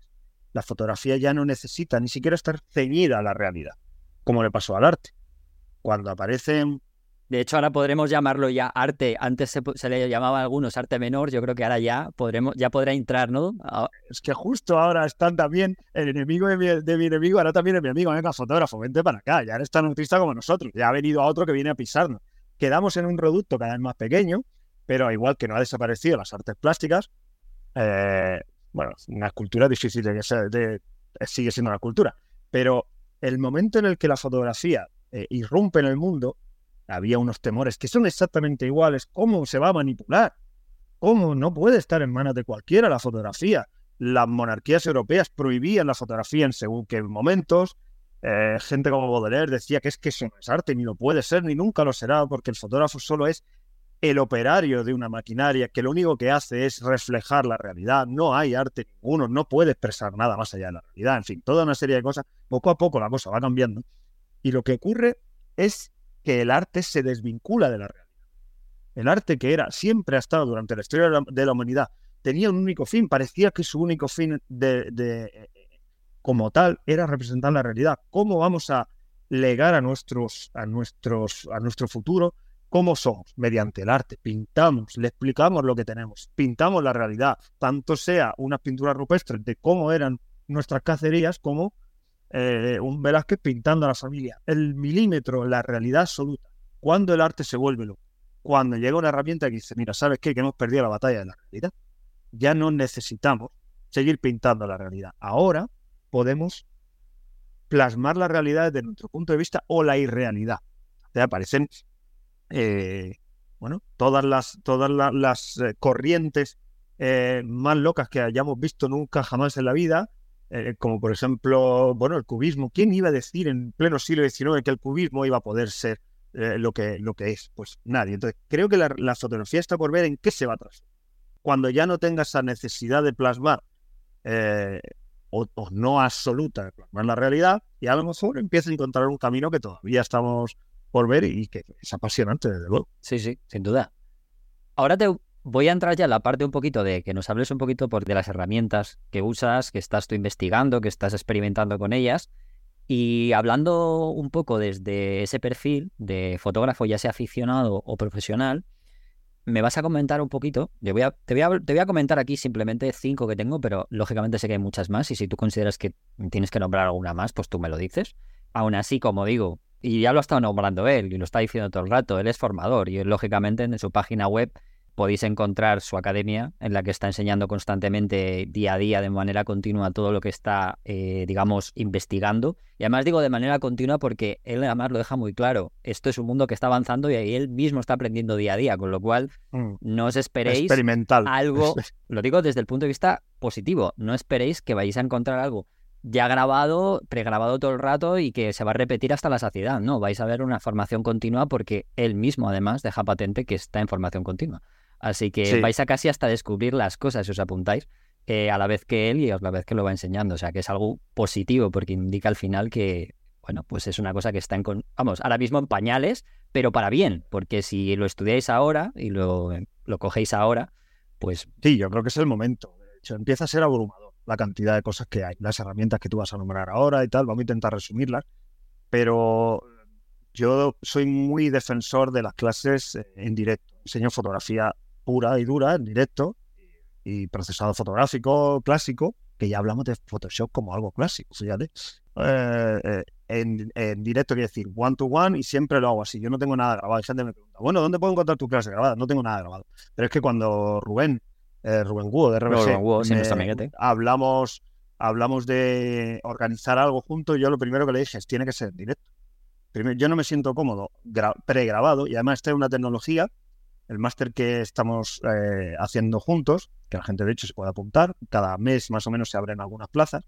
La fotografía ya no necesita ni siquiera estar ceñida a la realidad, como le pasó al arte. Cuando aparecen De hecho, ahora podremos llamarlo ya arte. Antes se, le llamaba a algunos arte menor. Yo creo que ahora ya podremos, ya podrá entrar, ¿no? Es que justo ahora están también el enemigo de mi, de mi enemigo, ahora también es mi amigo, venga, fotógrafo, vente para acá. Ya eres tan autista como nosotros. Ya ha venido a otro que viene a pisarnos. Quedamos en un reducto cada vez más pequeño, pero igual que no ha desaparecido las artes plásticas, eh, bueno, una escultura difícil de que de, sigue siendo una cultura, pero el momento en el que la fotografía eh, irrumpe en el mundo, había unos temores que son exactamente iguales. ¿Cómo se va a manipular? ¿Cómo no puede estar en manos de cualquiera la fotografía? Las monarquías europeas prohibían la fotografía en según qué momentos. Eh, gente como Baudelaire decía que es que eso no es arte, ni lo puede ser, ni nunca lo será, porque el fotógrafo solo es el operario de una maquinaria que lo único que hace es reflejar la realidad. No hay arte ninguno, no puede expresar nada más allá de la realidad. En fin, toda una serie de cosas. Poco a poco la cosa va cambiando. Y lo que ocurre es que el arte se desvincula de la realidad. El arte que era, siempre ha estado durante la historia de la, humanidad, tenía un único fin, parecía que su único fin de, como tal era representar la realidad. ¿Cómo vamos a legar a, nuestros, a, nuestros, a nuestro futuro cómo somos? Mediante el arte. Pintamos, le explicamos lo que tenemos, pintamos la realidad, tanto sea una pintura rupestre de cómo eran nuestras cacerías como eh, un Velázquez pintando a la familia. El milímetro, la realidad absoluta. Cuando el arte se vuelve loco. Cuando llega una herramienta que dice, mira, ¿sabes qué? Que hemos perdido la batalla de la realidad. Ya no necesitamos seguir pintando la realidad. Ahora podemos plasmar la realidad desde nuestro punto de vista o la irrealidad. te aparecen, eh, bueno, todas las, todas las, eh, corrientes más locas que hayamos visto nunca jamás en la vida, eh, como por ejemplo, bueno, el cubismo. ¿Quién iba a decir en pleno siglo XIX que el cubismo iba a poder ser eh, lo, que, lo que es? Pues nadie. Entonces, creo que la, fotografía está por ver en qué se va a transformar. Cuando ya no tenga esa necesidad de plasmar, eh, o, no absoluta de plasmar la realidad, y a lo mejor empieza a encontrar un camino que todavía estamos por ver y que es apasionante, desde luego. Sí, sí, sin duda. Ahora te voy a entrar ya en la parte un poquito de que nos hables un poquito por, de las herramientas que usas, que estás tú investigando, que estás experimentando con ellas. Y hablando un poco desde ese perfil de fotógrafo, ya sea aficionado o profesional, me vas a comentar un poquito. Te voy, a, te, voy a, te voy a comentar aquí simplemente cinco que tengo, pero lógicamente sé que hay muchas más. Y si tú consideras que tienes que nombrar alguna más, pues tú me lo dices. Aún así, como digo, y ya lo ha estado nombrando él y lo está diciendo todo el rato, él es formador y lógicamente en su página web podéis encontrar su academia en la que está enseñando constantemente día a día de manera continua todo lo que está, eh, digamos, investigando. Y además digo de manera continua porque él además lo deja muy claro. Esto es un mundo que está avanzando y él mismo está aprendiendo día a día, con lo cual mm. no os esperéis Experimental. algo, [laughs] lo digo desde el punto de vista positivo, no esperéis que vayáis a encontrar algo ya grabado, pregrabado todo el rato y que se va a repetir hasta la saciedad. No, vais a ver una formación continua porque él mismo además deja patente que está en formación continua. Así que vais a casi hasta descubrir las cosas si os apuntáis eh, a la vez que él y a la vez que lo va enseñando. O sea, que es algo positivo porque indica al final que, bueno, pues es una cosa que está en, vamos, ahora mismo en pañales, pero para bien, porque si lo estudiáis ahora y lo, lo cogéis ahora, pues... Sí, yo creo que es el momento. De hecho, empieza a ser abrumador la cantidad de cosas que hay, las herramientas que tú vas a nombrar ahora y tal, vamos a intentar resumirlas, pero yo soy muy defensor de las clases en directo. Enseño fotografía pura y dura en directo y procesado fotográfico clásico, que ya hablamos de Photoshop como algo clásico, fíjate. Eh, eh, en, directo quiere decir one to one y siempre lo hago así. Yo no tengo nada grabado. Hay gente me pregunta, bueno, ¿dónde puedo encontrar tu clase grabada? No tengo nada grabado. Pero es que cuando Rubén, eh, Rubén Guo de RBC, hablamos, hablamos de organizar algo juntos, yo lo primero que le dije es, tiene que ser directo. Primero, yo no me siento cómodo pregrabado y además esta es una tecnología el máster que estamos eh, haciendo juntos, que la gente de hecho se puede apuntar, cada mes más o menos se abren algunas plazas,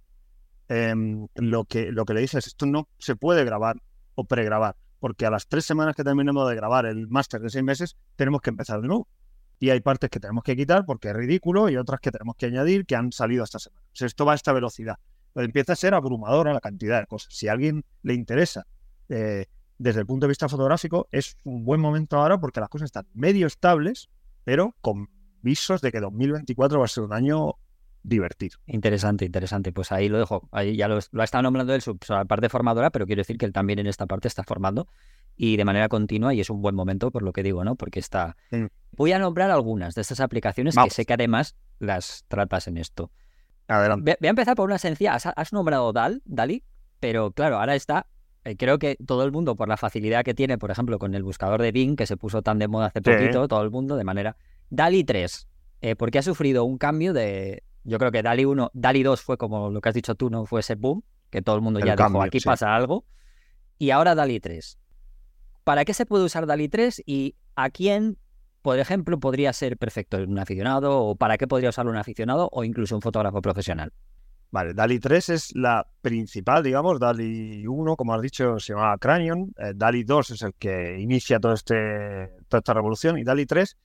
em, lo, que, lo que le dices es esto no se puede grabar o pregrabar, porque a las tres semanas que terminemos de grabar el máster de seis meses, tenemos que empezar de nuevo. Y hay partes que tenemos que quitar porque es ridículo y otras que tenemos que añadir que han salido esta semana. esto va a esta velocidad. Pero empieza a ser abrumadora la cantidad de cosas. Si a alguien le interesa eh, desde el punto de vista fotográfico, es un buen momento ahora porque las cosas están medio estables, pero con visos de que 2024 va a ser un año divertido. Interesante, interesante. Pues ahí lo dejo. Ahí ya lo, ha estado nombrando él, su, parte formadora, pero quiero decir que él también en esta parte está formando. y de manera continua y es un buen momento por lo que digo, ¿no? Porque está... Voy a nombrar algunas de estas aplicaciones que sé que además las tratas en esto. Adelante. Voy a empezar por una sencilla. Has, nombrado Dal, Dali, pero claro, ahora está eh, creo que todo el mundo, por la facilidad que tiene, por ejemplo, con el buscador de Bing, que se puso tan de moda hace poquito, todo el mundo, de manera. DALI 3, eh, porque ha sufrido un cambio de. Yo creo que DALI 1, DALI 2 fue como lo que has dicho tú, ¿no? Fue ese boom, que todo el mundo ya dijo, aquí pasa algo. Y ahora DALI 3. ¿Para qué se puede usar DALI 3 y a quién, por ejemplo, podría ser perfecto un aficionado o para qué podría usarlo un aficionado o incluso un fotógrafo profesional? Vale, DALI 3 es la principal, digamos. DALI 1, como has dicho, se llama Cranion. Eh, DALI 2 es el que inicia todo este, toda esta revolución. Y DALI 3,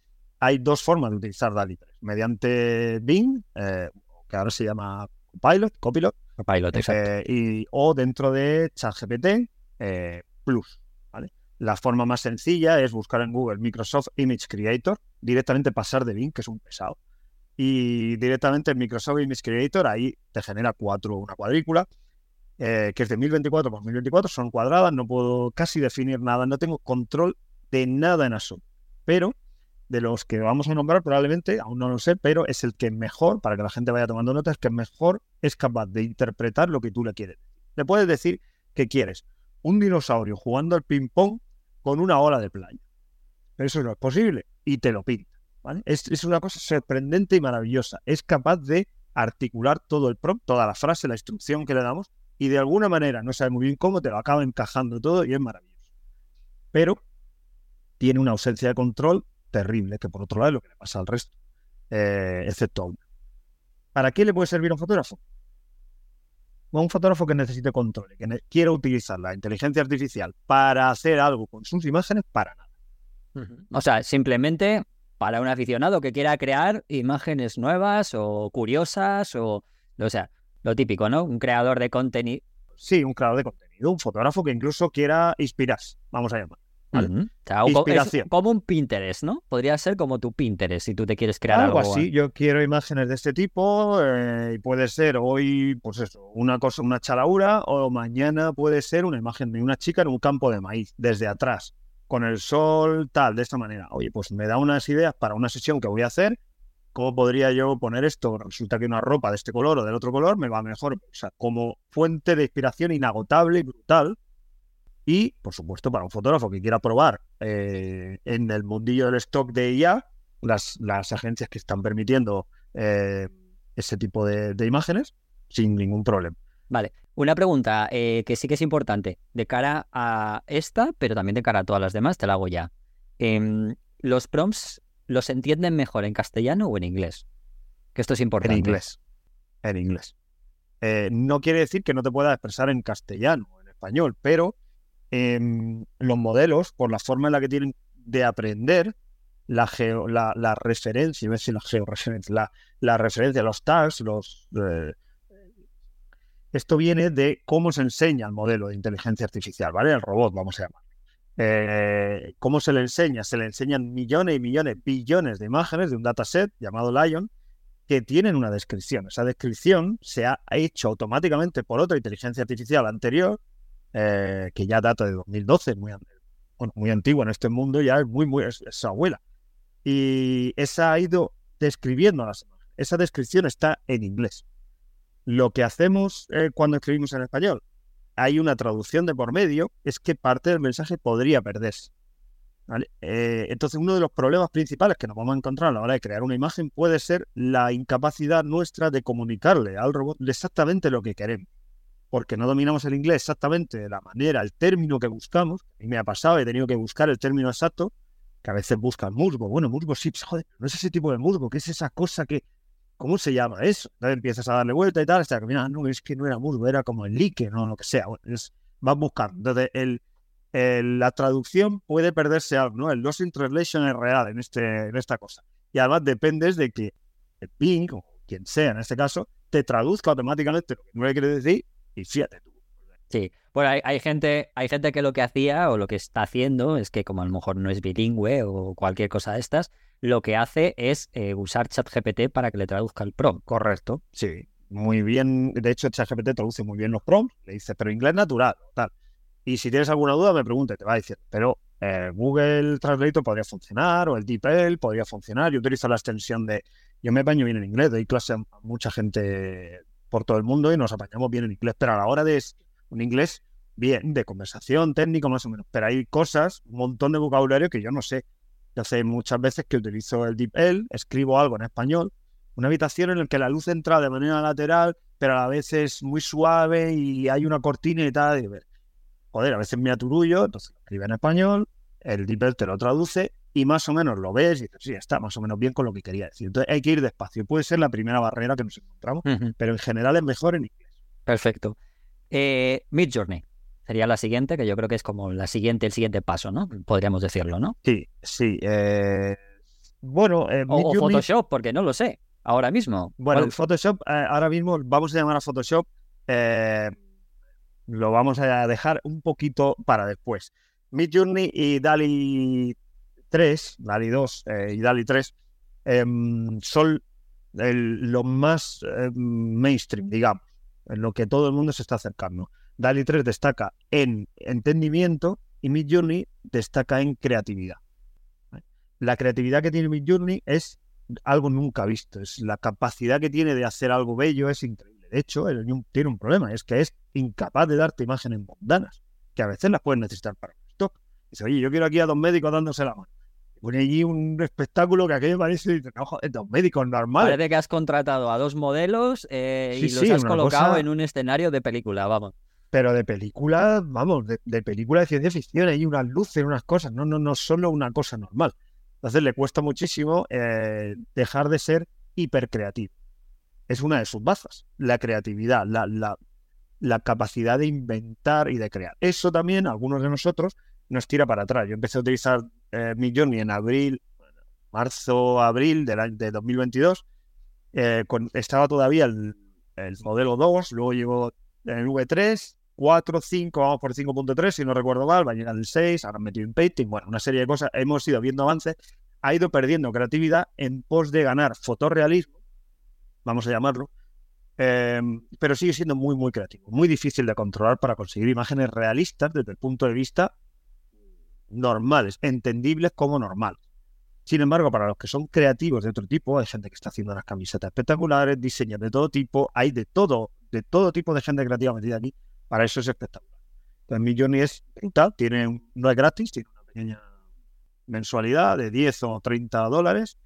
hay dos formas de utilizar DALI 3. Mediante Bing, eh, que ahora se llama Copilot, Copilot. Copilot, eh, y, o dentro de ChatGPT Plus. La forma más sencilla es buscar en Google Microsoft Image Creator, directamente pasar de Bing, que es un pesado, y directamente en Microsoft Image Creator ahí te genera cuatro, una cuadrícula, eh, que es de 1024 por 1024, son cuadradas, no puedo casi definir nada, no tengo control de nada en absoluto. Pero de los que vamos a nombrar probablemente, aún no lo sé, pero es el que mejor, para que la gente vaya tomando notas, que mejor es capaz de interpretar lo que tú le quieres. Le puedes decir que quieres un dinosaurio jugando al ping-pong con una ola de playa. Eso no es posible y te lo pinta. Es, una cosa sorprendente y maravillosa. Es capaz de articular todo el prompt, toda la frase, la instrucción que le damos y de alguna manera, no sabe muy bien cómo, te lo acaba encajando todo y es maravilloso. Pero tiene una ausencia de control terrible, que por otro lado es lo que le pasa al resto, eh, excepto a uno. ¿Para qué le puede servir a un fotógrafo? A un fotógrafo que necesite control, que quiera utilizar la inteligencia artificial para hacer algo con sus imágenes, para nada. O sea, simplemente para un aficionado que quiera crear imágenes nuevas o curiosas o, o sea, lo típico, ¿no? Un creador de contenido. Sí, un creador de contenido, un fotógrafo que incluso quiera inspirarse, vamos a llamar. Inspiración. como un Pinterest, ¿no? Podría ser como tu Pinterest si tú te quieres crear algo. Algo así, yo quiero imágenes de este tipo eh, y puede ser hoy, pues eso, una cosa, una chalaura o mañana puede ser una imagen de una chica en un campo de maíz, desde atrás con el sol, tal, de esta manera. Oye, pues me da unas ideas para una sesión que voy a hacer. ¿Cómo podría yo poner esto? Resulta que una ropa de este color o del otro color me va mejor. O sea, como fuente de inspiración inagotable y brutal. Y, por supuesto, para un fotógrafo que quiera probar eh, en el mundillo del stock de IA, las, las agencias que están permitiendo eh, ese tipo de imágenes, sin ningún problema. Vale, una pregunta eh, que sí que es importante, de cara a esta, pero también de cara a todas las demás, te la hago ya. Em, ¿Los prompts los entienden mejor en castellano o en inglés? Que esto es importante. En inglés. En inglés. No quiere decir que no te puedas expresar en castellano o en español, pero em, los modelos, por la forma en la que tienen de aprender, la, la, referencia, la georreferencia, la, la referencia, los tags, los, eh, esto viene de cómo se enseña el modelo de inteligencia artificial, ¿vale? El robot, vamos a llamar. Eh, ¿Cómo se le enseña? Se le enseñan millones y millones, billones de imágenes de un dataset llamado Lion que tienen una descripción. Esa descripción se ha hecho automáticamente por otra inteligencia artificial anterior, eh, que ya data de 2012, muy, muy antigua en este mundo, ya es muy, muy, es, su abuela. Y esa ha ido describiendo las. Esa descripción está en inglés. Lo que hacemos eh, cuando escribimos en español, hay una traducción de por medio, es que parte del mensaje podría perderse. Eh, entonces, uno de los problemas principales que nos vamos a encontrar a la hora de crear una imagen puede ser la incapacidad nuestra de comunicarle al robot exactamente lo que queremos. Porque no dominamos el inglés exactamente de la manera, el término que buscamos. A mí me ha pasado, he tenido que buscar el término exacto, que a veces buscan musgo. Bueno, musgo sí, joder, no es ese tipo de musgo, que es esa cosa que, ¿cómo se llama eso? Entonces empiezas a darle vuelta y tal, hasta que mira, no, es que no era musgo, era como el like, no, lo que sea. Bueno, es, vas buscando. Entonces, el, la traducción puede perderse algo, ¿no? El lost in translation es real en, este, en esta cosa. Y además dependes de que el ping, o quien sea en este caso, te traduzca automáticamente lo que no le quiere decir y fíjate tú. Sí, bueno, hay, hay, gente, hay gente que lo que hacía o lo que está haciendo es que como a lo mejor no es bilingüe o cualquier cosa de estas, lo que hace es eh, usar ChatGPT para que le traduzca el prompt. Correcto, sí. Muy bien. De hecho, ChatGPT traduce muy bien los prompts. Le dice, pero inglés natural, tal. Y si tienes alguna duda, me pregunte, te va a decir. Pero eh, Google Translate podría funcionar, o el DeepL podría funcionar. Yo utilizo la extensión de. Yo me apaño bien en inglés, doy clase a mucha gente por todo el mundo y nos apañamos bien en inglés, pero a la hora de un inglés bien, de conversación, técnico más o menos. Pero hay cosas, un montón de vocabulario que yo no sé. Yo sé muchas veces que utilizo el DeepL, escribo algo en español, una habitación en la que la luz entra de manera lateral, pero a la vez es muy suave y hay una cortina y tal. Y, joder, a veces me aturullo, entonces lo escribe en español, el DeepL te lo traduce y más o menos lo ves y dices, sí, está más o menos bien con lo que quería decir. Entonces hay que ir despacio. Puede ser la primera barrera que nos encontramos, pero en general es mejor en inglés. Perfecto. Eh, Mid Journey sería la siguiente, que yo creo que es como la siguiente, el siguiente paso, ¿no? Podríamos decirlo, ¿no? Sí, sí. Eh, bueno, eh, o, Photoshop, porque no lo sé, ahora mismo. Bueno, Photoshop, eh, ahora mismo vamos a llamar a Photoshop, lo vamos a dejar un poquito para después. Midjourney y DALI 3, DALI 2 y DALI 3 em, son lo más mainstream, digamos, en lo que todo el mundo se está acercando. DALI 3 destaca en entendimiento y Midjourney destaca en creatividad. La creatividad que tiene Midjourney es algo nunca visto, es la capacidad que tiene de hacer algo bello es increíble. De hecho, el tiene un problema, es que es incapaz de darte imágenes mundanas, que a veces las puedes necesitar para. Dice, oye, yo quiero aquí a dos médicos dándose la mano. Pone allí un espectáculo que aquello parece dos médicos normales. Parece que has contratado a dos modelos eh, y los has colocado en un escenario de película, vamos pero de película, vamos, de, película de ciencia ficción, hay unas luces, unas cosas, no, no, no solo una cosa normal. Entonces le cuesta muchísimo eh, dejar de ser hipercreativo. Es una de sus bazas, la creatividad, la, la, la, capacidad de inventar y de crear. Eso también, algunos de nosotros, nos tira para atrás. Yo empecé a utilizar eh, Midjourney en abril, marzo, abril del de 2022. Eh, estaba todavía el, el modelo 2, luego llegó el V3 4, 5, vamos por 5.3, si no recuerdo mal, va a llegar el 6, ahora han metido en painting, bueno, una serie de cosas, hemos ido viendo avances, ha ido perdiendo creatividad en pos de ganar fotorrealismo, vamos a llamarlo, em, pero sigue siendo muy, muy creativo, muy difícil de controlar para conseguir imágenes realistas desde el punto de vista normales, entendibles como normales. Sin embargo, para los que son creativos de otro tipo, hay gente que está haciendo unas camisetas espectaculares, diseños de todo tipo, hay de todo, de todo tipo de gente creativa metida aquí para eso es espectacular. Entonces, mi Journey es brutal, tiene, no es gratis, tiene una pequeña mensualidad de 10 o 30 dólares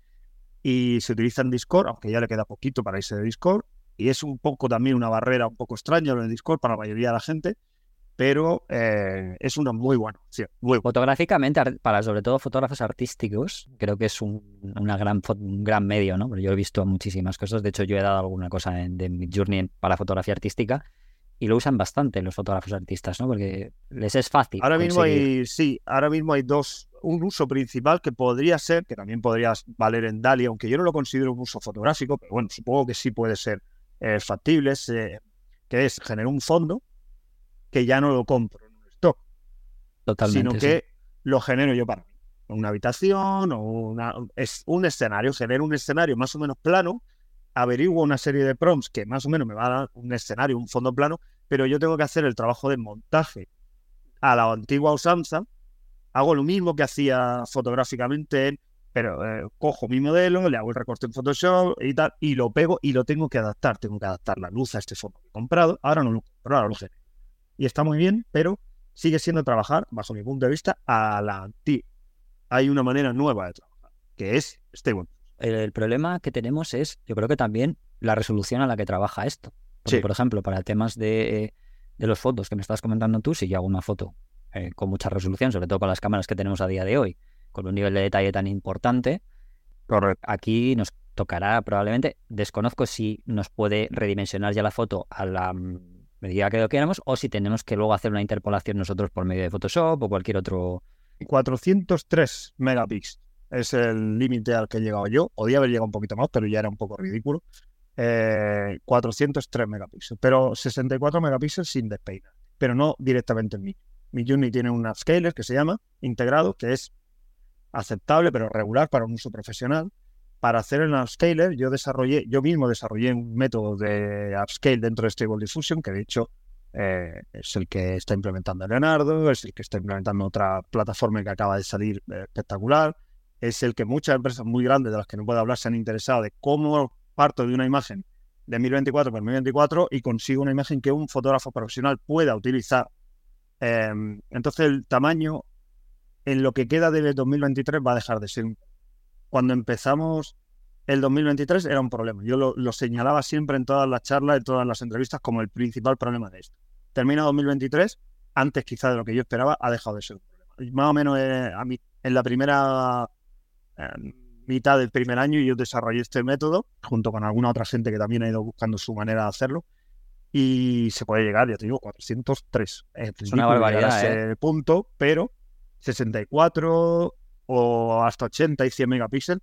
y se utiliza en Discord, aunque ya le queda poquito para irse de Discord. Y es un poco también una barrera un poco extraña lo de Discord para la mayoría de la gente, pero eh, es una muy buena opción. Fotográficamente, para sobre todo fotógrafos artísticos, creo que es un, una gran, un gran medio, ¿no? Yo he visto muchísimas cosas, de hecho yo he dado alguna cosa en, de Journey para fotografía artística y lo usan bastante los fotógrafos artistas, ¿no? Porque les es fácil. Ahora mismo hay, sí, ahora mismo hay dos, un uso principal que podría ser, que también podría valer en DALI, aunque yo no lo considero un uso fotográfico, pero bueno, supongo que sí puede ser eh, factible, eh, que es generar un fondo que ya no lo compro en un stock, Totalmente, sino que lo genero yo para mí. Una habitación o una, es un escenario, genero un escenario más o menos plano averiguo una serie de prompts que más o menos me va a dar un escenario, un fondo plano, pero yo tengo que hacer el trabajo de montaje a la antigua usanza. Hago lo mismo que hacía fotográficamente, pero eh, cojo mi modelo, le hago el recorte en Photoshop y tal, y lo pego y lo tengo que adaptar. Tengo que adaptar la luz a este fondo que he comprado. Ahora no lo compro, ahora lo genero. Y está muy bien, pero sigue siendo trabajar, bajo mi punto de vista, a la antigua. Hay una manera nueva de trabajar, que es Stable el, problema que tenemos es, yo creo que también la resolución a la que trabaja esto. Por ejemplo, para temas de, de, los fotos que me estás comentando tú, si yo hago una foto eh, con mucha resolución, sobre todo con las cámaras que tenemos a día de hoy, con un nivel de detalle tan importante, aquí nos tocará probablemente, desconozco si nos puede redimensionar ya la foto a la mm, medida que lo queramos o si tenemos que luego hacer una interpolación nosotros por medio de Photoshop o cualquier otro... 403 megapíxeles es el límite al que he llegado yo. Podía haber llegado un poquito más, pero ya era un poco ridículo. 403 eh, megapíxeles, pero 64 megapíxeles sin despeinar, pero no directamente en mi. Mi Uni tiene un upscaler que se llama integrado, que es aceptable pero regular para un uso profesional. Para hacer el upscaler, yo desarrollé, yo mismo desarrollé un método de upscale dentro de Stable Diffusion, que de hecho eh, es el que está implementando Leonardo, es el que está implementando otra plataforma que acaba de salir eh, espectacular, es el que muchas empresas muy grandes de las que no puedo hablar se han interesado de cómo parto de una imagen de 1024 por 1024 y consigo una imagen que un fotógrafo profesional pueda utilizar. Em, entonces el tamaño en lo que queda de 2023 va a dejar de ser Cuando empezamos el 2023 era un problema. Yo lo, señalaba siempre en todas las charlas, en todas las entrevistas, como el principal problema de esto. Termina 2023, antes quizá de lo que yo esperaba, ha dejado de ser un problema. Más o menos eh, a mí, en la primera eh, mitad del primer año yo desarrollé este método, junto con alguna otra gente que también ha ido buscando su manera de hacerlo, y se puede llegar, ya te digo, 403. Es una barbaridad. ¿eh? punto, pero 64 o hasta 80 y 100 megapíxeles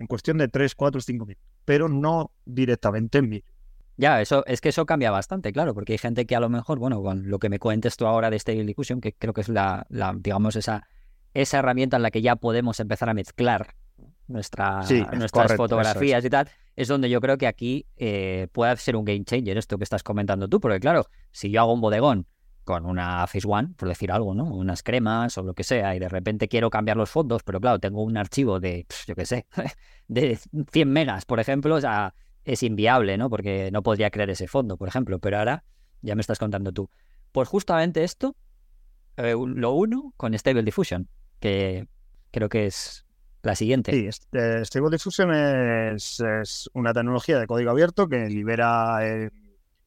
en cuestión de 3, 4, 5 minutos, pero no directamente en vídeo. Ya, eso es que eso cambia bastante, claro, porque hay gente que a lo mejor, bueno, con lo que me cuentes tú ahora de Stable Diffusion, que creo que es la, digamos, esa, esa herramienta en la que ya podemos empezar a mezclar nuestra, nuestras fotografías y tal, es donde yo creo que aquí eh, puede ser un game changer esto que estás comentando tú, porque claro, si yo hago un bodegón con una Phase One, por decir algo, ¿no? Unas cremas o lo que sea, y de repente quiero cambiar los fondos, pero claro, tengo un archivo de, yo qué sé, [laughs] de 100 megas, por ejemplo, o es inviable, ¿no? Porque no podría crear ese fondo, por ejemplo, pero ahora ya me estás contando tú. Pues justamente esto eh, lo uno con Stable Diffusion, que creo que es la siguiente. Sí, este, Stable Diffusion es, una tecnología de código abierto que libera eh,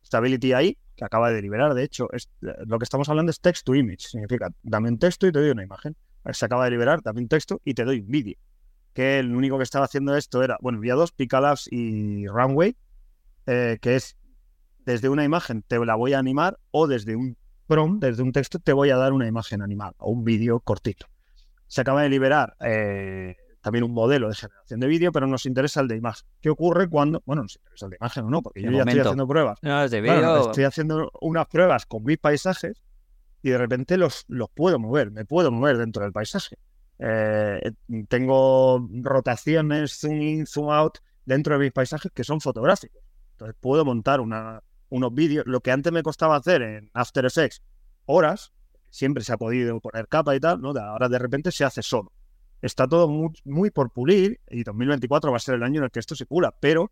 Stability AI que acaba de liberar. De hecho, es, lo que estamos hablando es text to image. Significa, dame un texto y te doy una imagen. Se acaba de liberar, dame un texto y te doy un vídeo. Que el único que estaba haciendo esto era, bueno, había dos, Picalabs y Runway, eh, que es desde una imagen te la voy a animar o desde un prompt, desde un texto, te voy a dar una imagen animada o un vídeo cortito. Se acaba de liberar eh, también un modelo de generación de vídeo, pero nos interesa el de imagen. ¿Qué ocurre cuando, bueno, nos interesa el de imagen o no? Porque yo ya estoy haciendo pruebas. No, es de vídeo. estoy haciendo unas pruebas con mis paisajes y de repente los, los puedo mover, me puedo mover dentro del paisaje. Eh, tengo rotaciones, zoom in, zoom out dentro de mis paisajes que son fotográficos. Entonces puedo montar una, unos vídeos. Lo que antes me costaba hacer en After Effects horas, siempre se ha podido poner capa y tal, ¿no? Ahora de repente se hace solo está todo muy, por pulir y 2024 va a ser el año en el que esto se pula, pero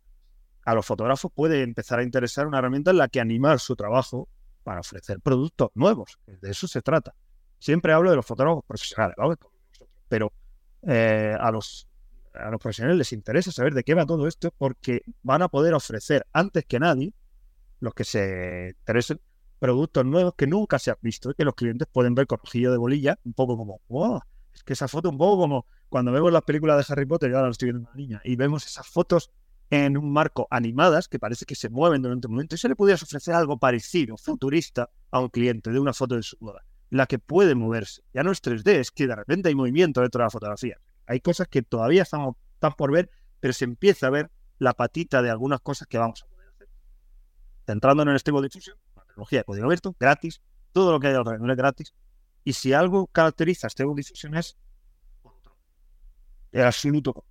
a los fotógrafos puede empezar a interesar una herramienta en la que animar su trabajo para ofrecer productos nuevos. De eso se trata. Siempre hablo de los fotógrafos profesionales, pero eh, a, los, a los profesionales les interesa saber de qué va todo esto porque van a poder ofrecer antes que nadie, los que se interesen, productos nuevos que nunca se han visto y que los clientes pueden ver con ojillo de bolilla, un poco como, wow, es que esa foto un poco como cuando vemos las películas de Harry Potter, yo ahora lo estoy viendo una niña, y vemos esas fotos en un marco animadas que parece que se mueven durante un momento y se le pudieras ofrecer algo parecido, futurista, a un cliente de una foto de su boda, la que puede moverse. Ya no es 3D, es que de repente hay movimiento dentro de la fotografía. Hay cosas que todavía están, por ver, pero se empieza a ver la patita de algunas cosas que vamos a poder hacer. Centrándonos en Stable Diffusion, la tecnología de código abierto, gratis, todo lo que hay alrededor es gratis, y si algo caracteriza Stable Diffusion es control. El absoluto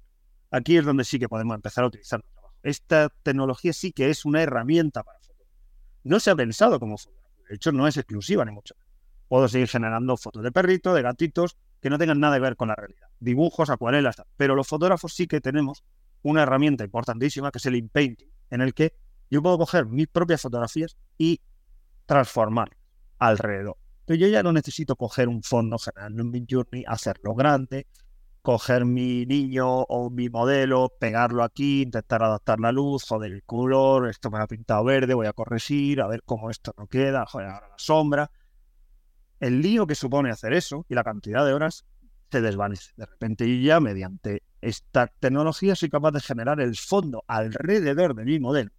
Aquí es donde sí que podemos empezar a utilizar. Esta tecnología sí que es una herramienta para fotos. No se ha pensado como fotógrafo. De hecho, no es exclusiva ni mucho. Puedo seguir generando fotos de perritos, de gatitos, que no tengan nada que ver con la realidad. Dibujos, acuarelas, pero los fotógrafos sí que tenemos una herramienta importantísima que es el inpainting, en el que yo puedo coger mis propias fotografías y transformar alrededor. Pero yo ya no necesito coger un fondo general en mi journey, hacerlo grande, coger mi niño o mi modelo, pegarlo aquí, intentar adaptar la luz, joder el color, esto me ha pintado verde, voy a corregir, a ver cómo esto no queda, joder, ahora la sombra. El lío que supone hacer eso y la cantidad de horas se desvanece. De repente yo ya mediante esta tecnología soy capaz de generar el fondo alrededor de mi modelo,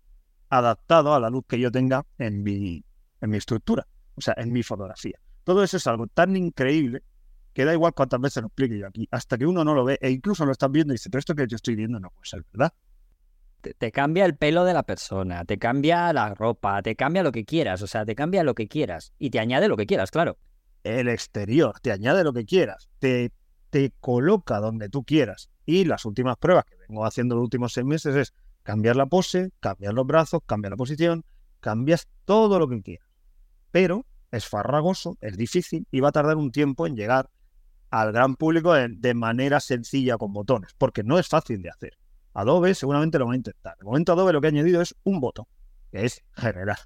adaptado a la luz que yo tenga en mi, en mi estructura o sea, en mi fotografía. Todo eso es algo tan increíble que da igual cuántas veces lo explique yo aquí, hasta que uno no lo ve e incluso lo están viendo y dice, pero esto que yo estoy viendo no puede ser verdad. Te, cambia el pelo de la persona, te cambia la ropa, te cambia lo que quieras, o sea, te cambia lo que quieras y te añade lo que quieras, claro. El exterior, te añade lo que quieras, te, te coloca donde tú quieras. Y las últimas pruebas que vengo haciendo los últimos seis meses es cambiar la pose, cambiar los brazos, cambiar la posición, cambias todo lo que quieras pero es farragoso, es difícil y va a tardar un tiempo en llegar al gran público de, manera sencilla con botones, porque no es fácil de hacer. Adobe seguramente lo va a intentar. De momento Adobe lo que ha añadido es un botón, que es generar.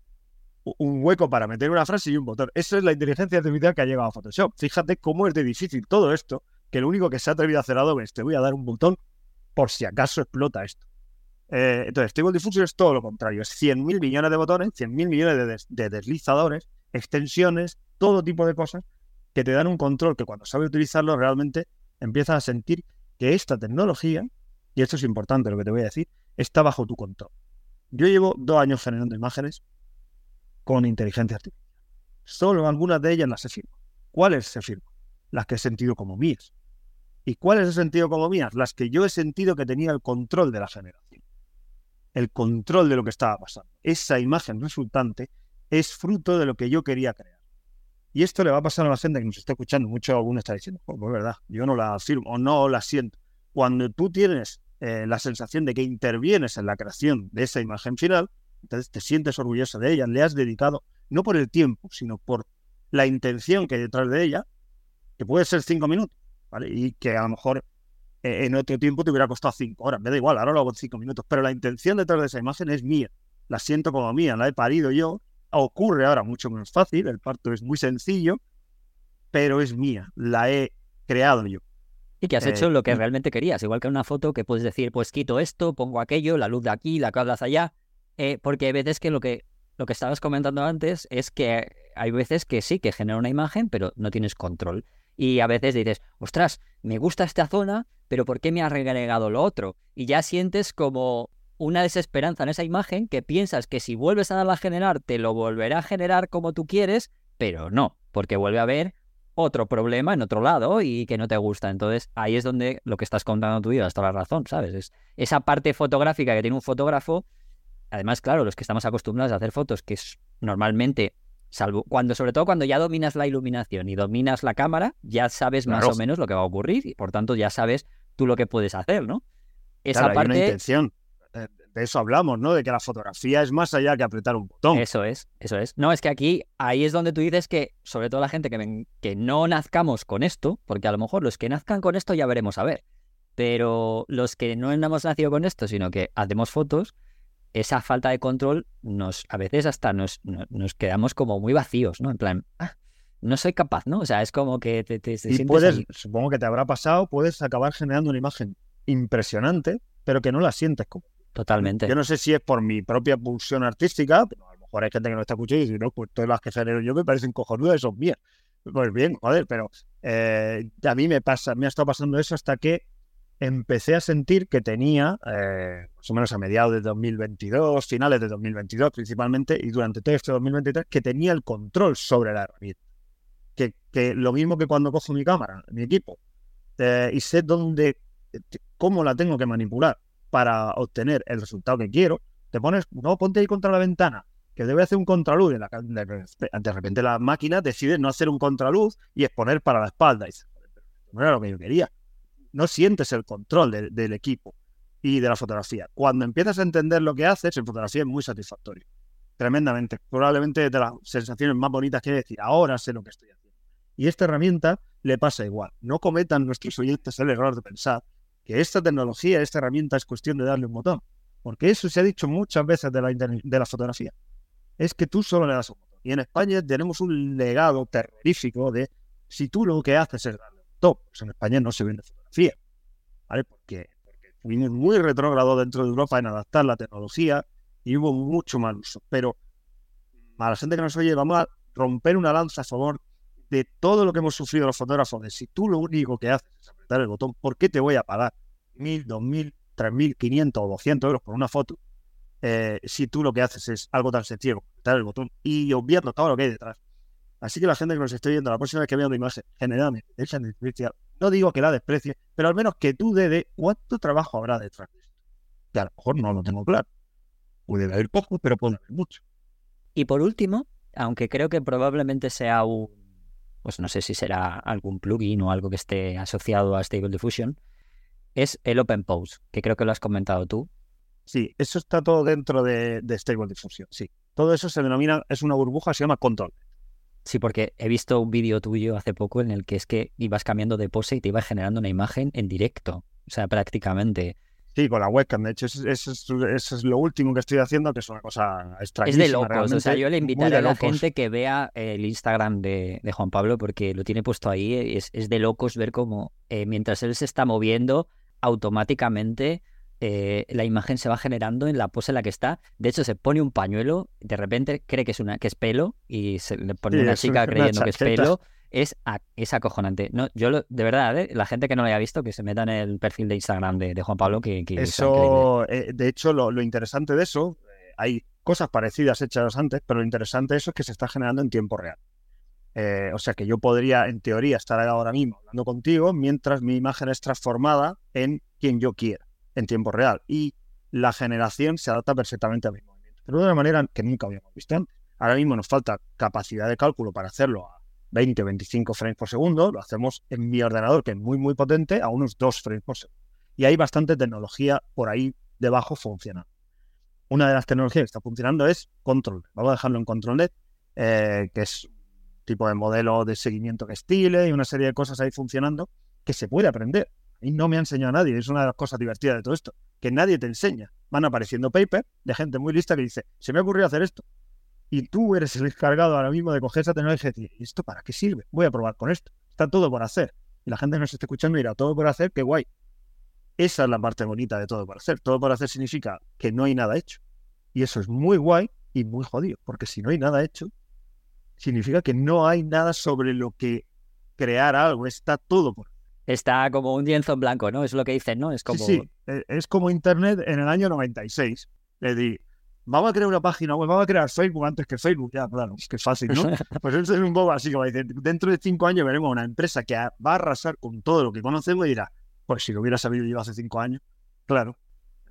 Un hueco para meter una frase y un botón. Eso es la inteligencia artificial que ha llegado a Photoshop. Fíjate cómo es de difícil todo esto, que lo único que se ha atrevido a hacer Adobe es te voy a dar un botón por si acaso explota esto. Eh, entonces, Stable Diffusion es todo lo contrario. Es 100.000 millones de botones, 100.000 millones de deslizadores, extensiones, todo tipo de cosas que te dan un control que cuando sabes utilizarlo realmente empiezas a sentir que esta tecnología, y esto es importante lo que te voy a decir, está bajo tu control. Yo llevo dos años generando imágenes con inteligencia artificial. Solo algunas de ellas las he firmado. ¿Cuáles se firman? Las que he sentido como mías. ¿Y cuáles he sentido como mías? Las que yo he sentido que tenía el control de la generación. El control de lo que estaba pasando. Esa imagen resultante es fruto de lo que yo quería crear. Y esto le va a pasar a la gente que nos está escuchando. Mucho alguno está diciendo, pues, pues verdad, yo no la firmo o no la siento. Cuando tú tienes eh, la sensación de que intervienes en la creación de esa imagen final, entonces te sientes orgulloso de ella, le has dedicado, no por el tiempo, sino por la intención que hay detrás de ella, que puede ser cinco minutos, ¿vale? Y que a lo mejor eh, en otro tiempo te hubiera costado cinco horas. Me da igual, ahora lo hago en cinco minutos, pero la intención detrás de esa imagen es mía. La siento como mía, la he parido yo ocurre ahora mucho menos fácil, el parto es muy sencillo, pero es mía, la he creado yo. Y que has hecho eh, lo que realmente querías, igual que en una foto que puedes decir, pues quito esto, pongo aquello, la luz de aquí, la de allá, eh, porque hay veces que lo que lo que estabas comentando antes es que hay veces que sí, que genera una imagen, pero no tienes control. Y a veces dices, ostras, me gusta esta zona, pero ¿por qué me ha regregado lo otro? Y ya sientes como una desesperanza en esa imagen que piensas que si vuelves a darla a generar te lo volverá a generar como tú quieres, pero no, porque vuelve a haber otro problema en otro lado y que no te gusta. Entonces ahí es donde lo que estás contando tú y toda la razón, ¿sabes? Es esa parte fotográfica que tiene un fotógrafo. Además, claro, los que estamos acostumbrados a hacer fotos, que es normalmente, salvo cuando, sobre todo cuando ya dominas la iluminación y dominas la cámara, ya sabes más o menos lo que va a ocurrir y por tanto ya sabes tú lo que puedes hacer, ¿no? Esa parte. intención de eso hablamos, ¿no? De que la fotografía es más allá que apretar un botón. Eso es, eso es. No, es que aquí, ahí es donde tú dices que, sobre todo la gente que, que no nazcamos con esto, porque a lo mejor los que nazcan con esto ya veremos a ver, pero los que no hemos nacido con esto, sino que hacemos fotos, esa falta de control nos, a veces hasta nos, nos, quedamos como muy vacíos, ¿no? En plan, ah, no soy capaz, ¿no? O sea, es como que te, te, y puedes, supongo que te habrá pasado, puedes acabar generando una imagen impresionante, pero que no la sientes como Totalmente. Yo no sé si es por mi propia pulsión artística, pero a lo mejor hay gente que no está escuchando y dice, no, pues todas las que genero yo me parecen cojonudas y son mías. Pues bien, joder, pero eh, a mí me pasa, me ha estado pasando eso hasta que empecé a sentir que tenía, eh, más o menos a mediados de 2022, finales de 2022 principalmente, y durante todo este 2023, que tenía el control sobre la herramienta. Que, que lo mismo que cuando cojo mi cámara, mi equipo, eh, y sé dónde, cómo la tengo que manipular para obtener el resultado que quiero, te pones, no, ponte ahí contra la ventana, que debe hacer un contraluz, y de repente la máquina decide no hacer un contraluz y exponer para la espalda. Y no era lo que yo quería. No sientes el control del equipo y de la fotografía. Cuando empiezas a entender lo que haces, en fotografía es muy satisfactorio. Tremendamente. Probablemente de las sensaciones más bonitas que decir, ahora sé lo que estoy haciendo. Y esta herramienta le pasa igual. No cometan nuestros oyentes el error de pensar que esta tecnología, esta herramienta es cuestión de darle un botón. Porque eso se ha dicho muchas veces de la, de la fotografía. Es que tú solo le das un botón. Y en España tenemos un legado terrorífico de si tú lo que haces es darle un botón. Pues en España no se vende fotografía. Porque, fuimos muy retrógrado dentro de Europa en adaptar la tecnología y hubo mucho mal uso. Pero a la gente que nos oye, vamos a romper una lanza a favor de todo lo que hemos sufrido los fotógrafos, de si tú lo único que haces es apretar el botón, ¿por qué te voy a pagar mil, dos mil, tres mil, quinientos o doscientos euros por una foto? Eh, si tú lo que haces es algo tan sencillo apretar el botón y obviando todo lo que hay detrás. Así que la gente que nos esté viendo, la próxima vez que vea una imagen, generalmente, no digo que la desprecie, pero al menos que tú de cuánto trabajo habrá detrás de esto. Que a lo mejor no lo tengo claro. Puede haber poco, pero puede haber mucho. Y por último, aunque creo que probablemente sea un pues no sé si será algún plugin o algo que esté asociado a Stable Diffusion, es el Open Pose, que creo que lo has comentado tú. Sí, eso está todo dentro de, Stable Diffusion, sí. Todo eso se denomina, es una burbuja, se llama Control. Sí, porque he visto un vídeo tuyo hace poco en el que es que ibas cambiando de pose y te ibas generando una imagen en directo. O sea, prácticamente. Sí, con la webcam. De hecho, eso, es, lo último que estoy haciendo, que es una cosa extraña. Es de locos. O sea, yo le invitaré a la gente que vea el Instagram de, Juan Pablo porque lo tiene puesto ahí. Es, es de locos ver cómo eh, mientras él se está moviendo, automáticamente eh, la imagen se va generando en la pose en la que está. De hecho, se pone un pañuelo, de repente cree que es una que es pelo y se le pone una chica creyendo que es pelo. Es, es acojonante. No, yo de verdad, ¿eh? la gente que no lo haya visto, que se meta en el perfil de Instagram de, Juan Pablo, que, eso, eh, de hecho, lo, interesante de eso, hay cosas parecidas hechas antes, pero lo interesante de eso es que se está generando en tiempo real. o sea que yo podría, en teoría, estar ahora mismo hablando contigo mientras mi imagen es transformada en quien yo quiera en tiempo real. Y la generación se adapta perfectamente a mi movimiento, pero de una manera que nunca habíamos visto antes. Ahora mismo nos falta capacidad de cálculo para hacerlo a 20 o 25 frames por segundo. Lo hacemos en mi ordenador, que es muy, muy potente, a unos 2 frames por segundo. Y hay bastante tecnología por ahí debajo funcionando. Una de las tecnologías que está funcionando es Control. Vamos a dejarlo en Control eh, que es tipo de modelo de seguimiento que estile y una serie de cosas ahí funcionando que se puede aprender. Y no me ha enseñado nadie. Es una de las cosas divertidas de todo esto. Que nadie te enseña. Van apareciendo papers de gente muy lista que dice, se me ocurrió hacer esto. Y tú eres el encargado ahora mismo de coger esa tecnología y decir, ¿y esto para qué sirve? Voy a probar con esto. Está todo por hacer. Y la gente que nos está escuchando dirá, todo por hacer, qué guay. Esa es la parte bonita de todo por hacer. Todo por hacer significa que no hay nada hecho. Y eso es muy guay y muy jodido. Porque si no hay nada hecho, significa que no hay nada sobre lo que crear algo. Está todo por está como un lienzo en blanco, ¿no? Es lo que dicen, ¿no? Es como... Sí, e, es como Internet en el año 96. Le di, vamos a crear una página web, vamos a crear Facebook antes que Facebook. Ya, claro, es que es fácil, ¿no? [laughs] pues eso es un poco así, como dicen, dentro de cinco años veremos una empresa que va a arrasar con todo lo que conocemos y dirá, pues si lo hubiera sabido yo hace cinco años, claro,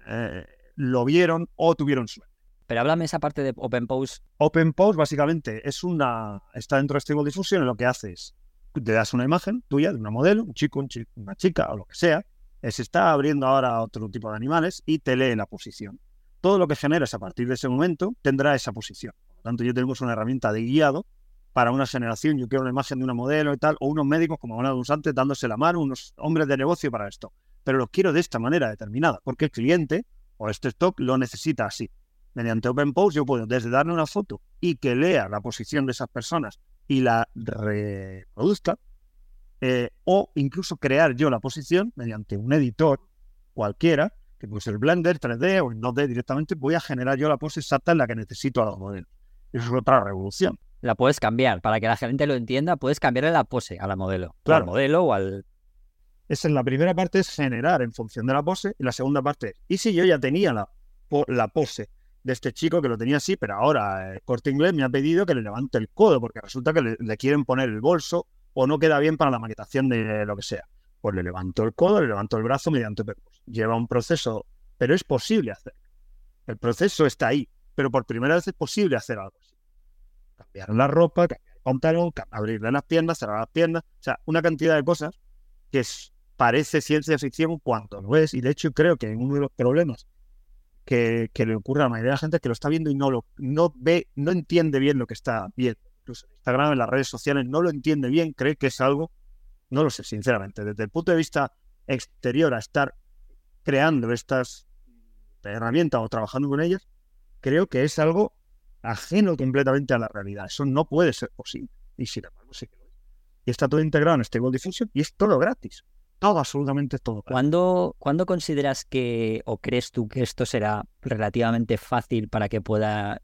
eh, lo vieron o tuvieron suerte. Pero háblame esa parte de Open Post. Open Post básicamente es una, está dentro de Stable Diffusion y lo que hace es te das una imagen tuya de una modelo, un chico, una chica o lo que sea, eh, se está abriendo ahora otro tipo de animales y te lee la posición. Todo lo que generas a partir de ese momento tendrá esa posición. Por lo tanto, yo tengo una herramienta de guiado para una generación. Yo quiero una imagen de una modelo y tal, o unos médicos, como hablábamos antes, dándose la mano, unos hombres de negocio para esto. Pero los quiero de esta manera determinada, porque el cliente o este stock lo necesita así. Mediante OpenPost yo puedo desde darle una foto y que lea la posición de esas personas y la reproduzca, eh, o incluso crear yo la posición mediante un editor cualquiera, que puede ser Blender 3D o en 2D directamente, voy a generar yo la pose exacta en la que necesito a los modelos. Eso es otra revolución. La puedes cambiar, para que la gente lo entienda, puedes cambiarle la pose a la modelo. Claro. Al modelo o al... Esa es la primera parte, es generar en función de la pose, y la segunda parte es, ¿y si yo ya tenía la, la pose de este chico que lo tenía así, pero ahora el corte inglés me ha pedido que le levante el codo porque resulta que le, quieren poner el bolso o no queda bien para la maquetación de lo que sea. Pues le levanto el codo, le levanto el brazo mediante percos. Lleva un proceso, pero es posible hacer. El proceso está ahí, pero por primera vez es posible hacer algo así. Cambiar la ropa, cambiar el pantalón, abrirle las piernas, cerrar las piernas, o sea, una cantidad de cosas que parece ciencia ficción cuando lo es. Y de hecho creo que uno de los problemas que, le ocurre a la mayoría de la gente que lo está viendo y no lo no ve, no entiende bien lo que está viendo. Incluso en Instagram, en las redes sociales, no lo entiende bien, cree que es algo, no lo sé, sinceramente. Desde el punto de vista exterior a estar creando estas herramientas o trabajando con ellas, creo que es algo ajeno completamente a la realidad. Eso no puede ser posible. Y sin embargo, sí que lo. Y está todo integrado en Stable Diffusion y es todo gratis. Todo, absolutamente todo. ¿Cuándo, ¿Cuándo consideras que, o crees tú que esto será relativamente fácil para que pueda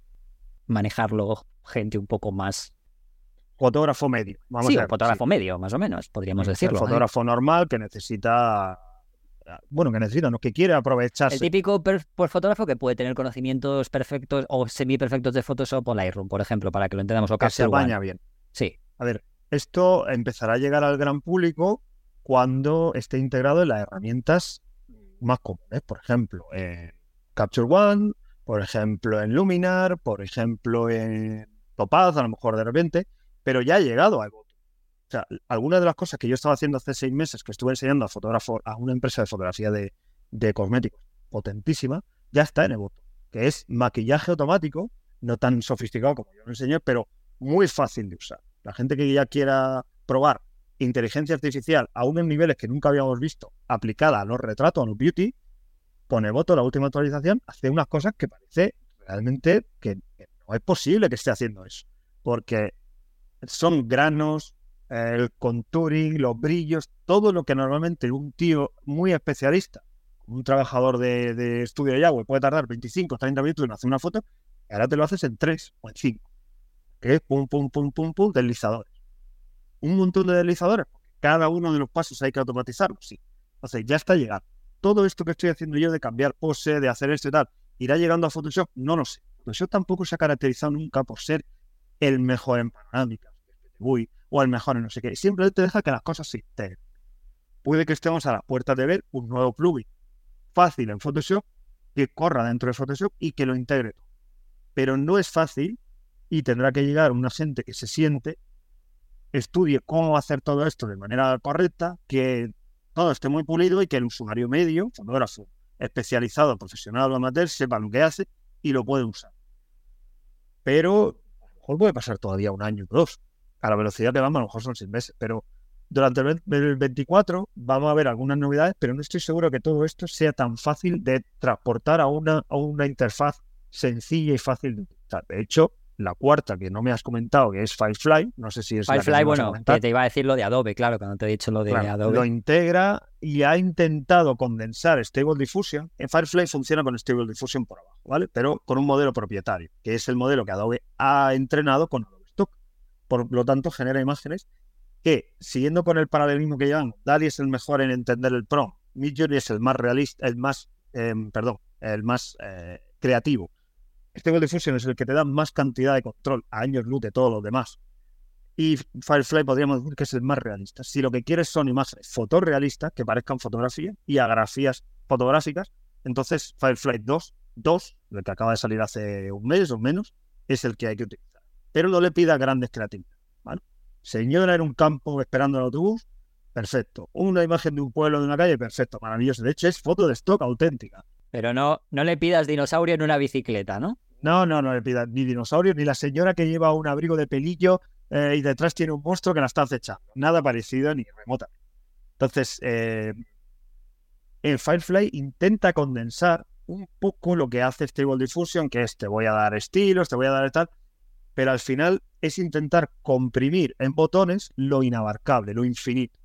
manejarlo gente un poco más fotógrafo medio. Vamos sí, a fotógrafo medio, más o menos, podríamos decirlo. El ¿eh? fotógrafo normal que necesita, bueno, que necesita, no que quiere aprovecharse. El típico per, fotógrafo que puede tener conocimientos perfectos o semi-perfectos de Photoshop o Lightroom, por ejemplo, para que lo entendamos. O que se baña bien. Sí. A ver, esto empezará a llegar al gran público cuando esté integrado en las herramientas más comunes, por ejemplo, en Capture One, por ejemplo, en Luminar, por ejemplo, en Topaz, a lo mejor de repente, pero ya ha llegado a Evoto. O sea, algunas de las cosas que yo estaba haciendo hace seis meses, que estuve enseñando a fotógrafo, a una empresa de fotografía de, de cosméticos potentísima, ya está en Evoto, que es maquillaje automático, no tan sofisticado como yo lo enseñé, pero muy fácil de usar. la gente que ya quiera probar inteligencia artificial a unos niveles que nunca habíamos visto aplicada a los retratos, a los beauty, pone voto la última actualización, hace unas cosas que parece realmente que, no es posible que esté haciendo eso. Porque son granos, el contouring, los brillos, todo lo que normalmente un tío muy especialista, un trabajador de, estudio de Yahweh, puede tardar 25 30 minutos en hacer una foto, ahora te lo haces en 3 o en 5. Que es pum, pum, pum, pum, pum, deslizadores. Un montón de deslizadores, cada uno de los pasos hay que automatizarlo, sí. Entonces ya está llegando. Todo esto que estoy haciendo yo de cambiar pose, de hacer esto y tal, ¿irá llegando a Photoshop? No lo sé. Photoshop tampoco se ha caracterizado nunca por ser el mejor en panorámica, o el mejor no sé qué. Siempre te deja que las cosas integren. Puede que estemos a la puerta de ver un nuevo plugin fácil en Photoshop que corra dentro de Photoshop y que lo integre todo. Pero no es fácil y tendrá que llegar una gente que se siente, estudie cómo hacer todo esto de manera correcta, que todo esté muy pulido y que el usuario medio, fotógrafo especializado, profesional o amateur, sepa lo que hace y lo puede usar. Pero a lo mejor puede pasar todavía un año o dos. A la velocidad que vamos, a lo mejor son seis meses, pero durante el 24 vamos a ver algunas novedades, pero no estoy seguro que todo esto sea tan fácil de transportar a una, a una interfaz sencilla y fácil de utilizar. De hecho, la cuarta que no me has comentado, que es Firefly, no sé si es Firefly, bueno, que te iba a decir lo de Adobe, claro, cuando te he dicho lo de Adobe. Lo integra y ha intentado condensar Stable Diffusion. En Firefly funciona con Stable Diffusion por abajo, ¿vale? Pero con un modelo propietario, que es el modelo que Adobe ha entrenado con. Por lo tanto, genera imágenes que, siguiendo con el paralelismo que llevan, DALI es el mejor en entender el prompt, Midjourney es el más realista, el más, em, perdón, el más eh, creativo Stable Diffusion es el que te da más cantidad de control a años luz de todos los demás. Y Firefly podríamos decir que es el más realista. Si lo que quieres son imágenes fotorrealistas que parezcan fotografía y agrafías fotográficas, entonces Firefly 2, 2, el que acaba de salir hace un mes o menos, es el que hay que utilizar. Pero no le pida grandes creatividades. Señora en un campo esperando el autobús, perfecto. Una imagen de un pueblo, de una calle, perfecto, maravilloso. De hecho, es foto de stock auténtica. Pero no, no le pidas dinosaurio en una bicicleta, ¿no? No, no, no le pidas ni dinosaurio, ni la señora que lleva un abrigo de pelillo eh, y detrás tiene un monstruo que la está acechando. Nada parecido ni remota. Entonces, eh, el Firefly intenta condensar un poco lo que hace Stable Diffusion, que es te voy a dar estilos, te voy a dar tal, pero al final es intentar comprimir en botones lo inabarcable, lo infinito.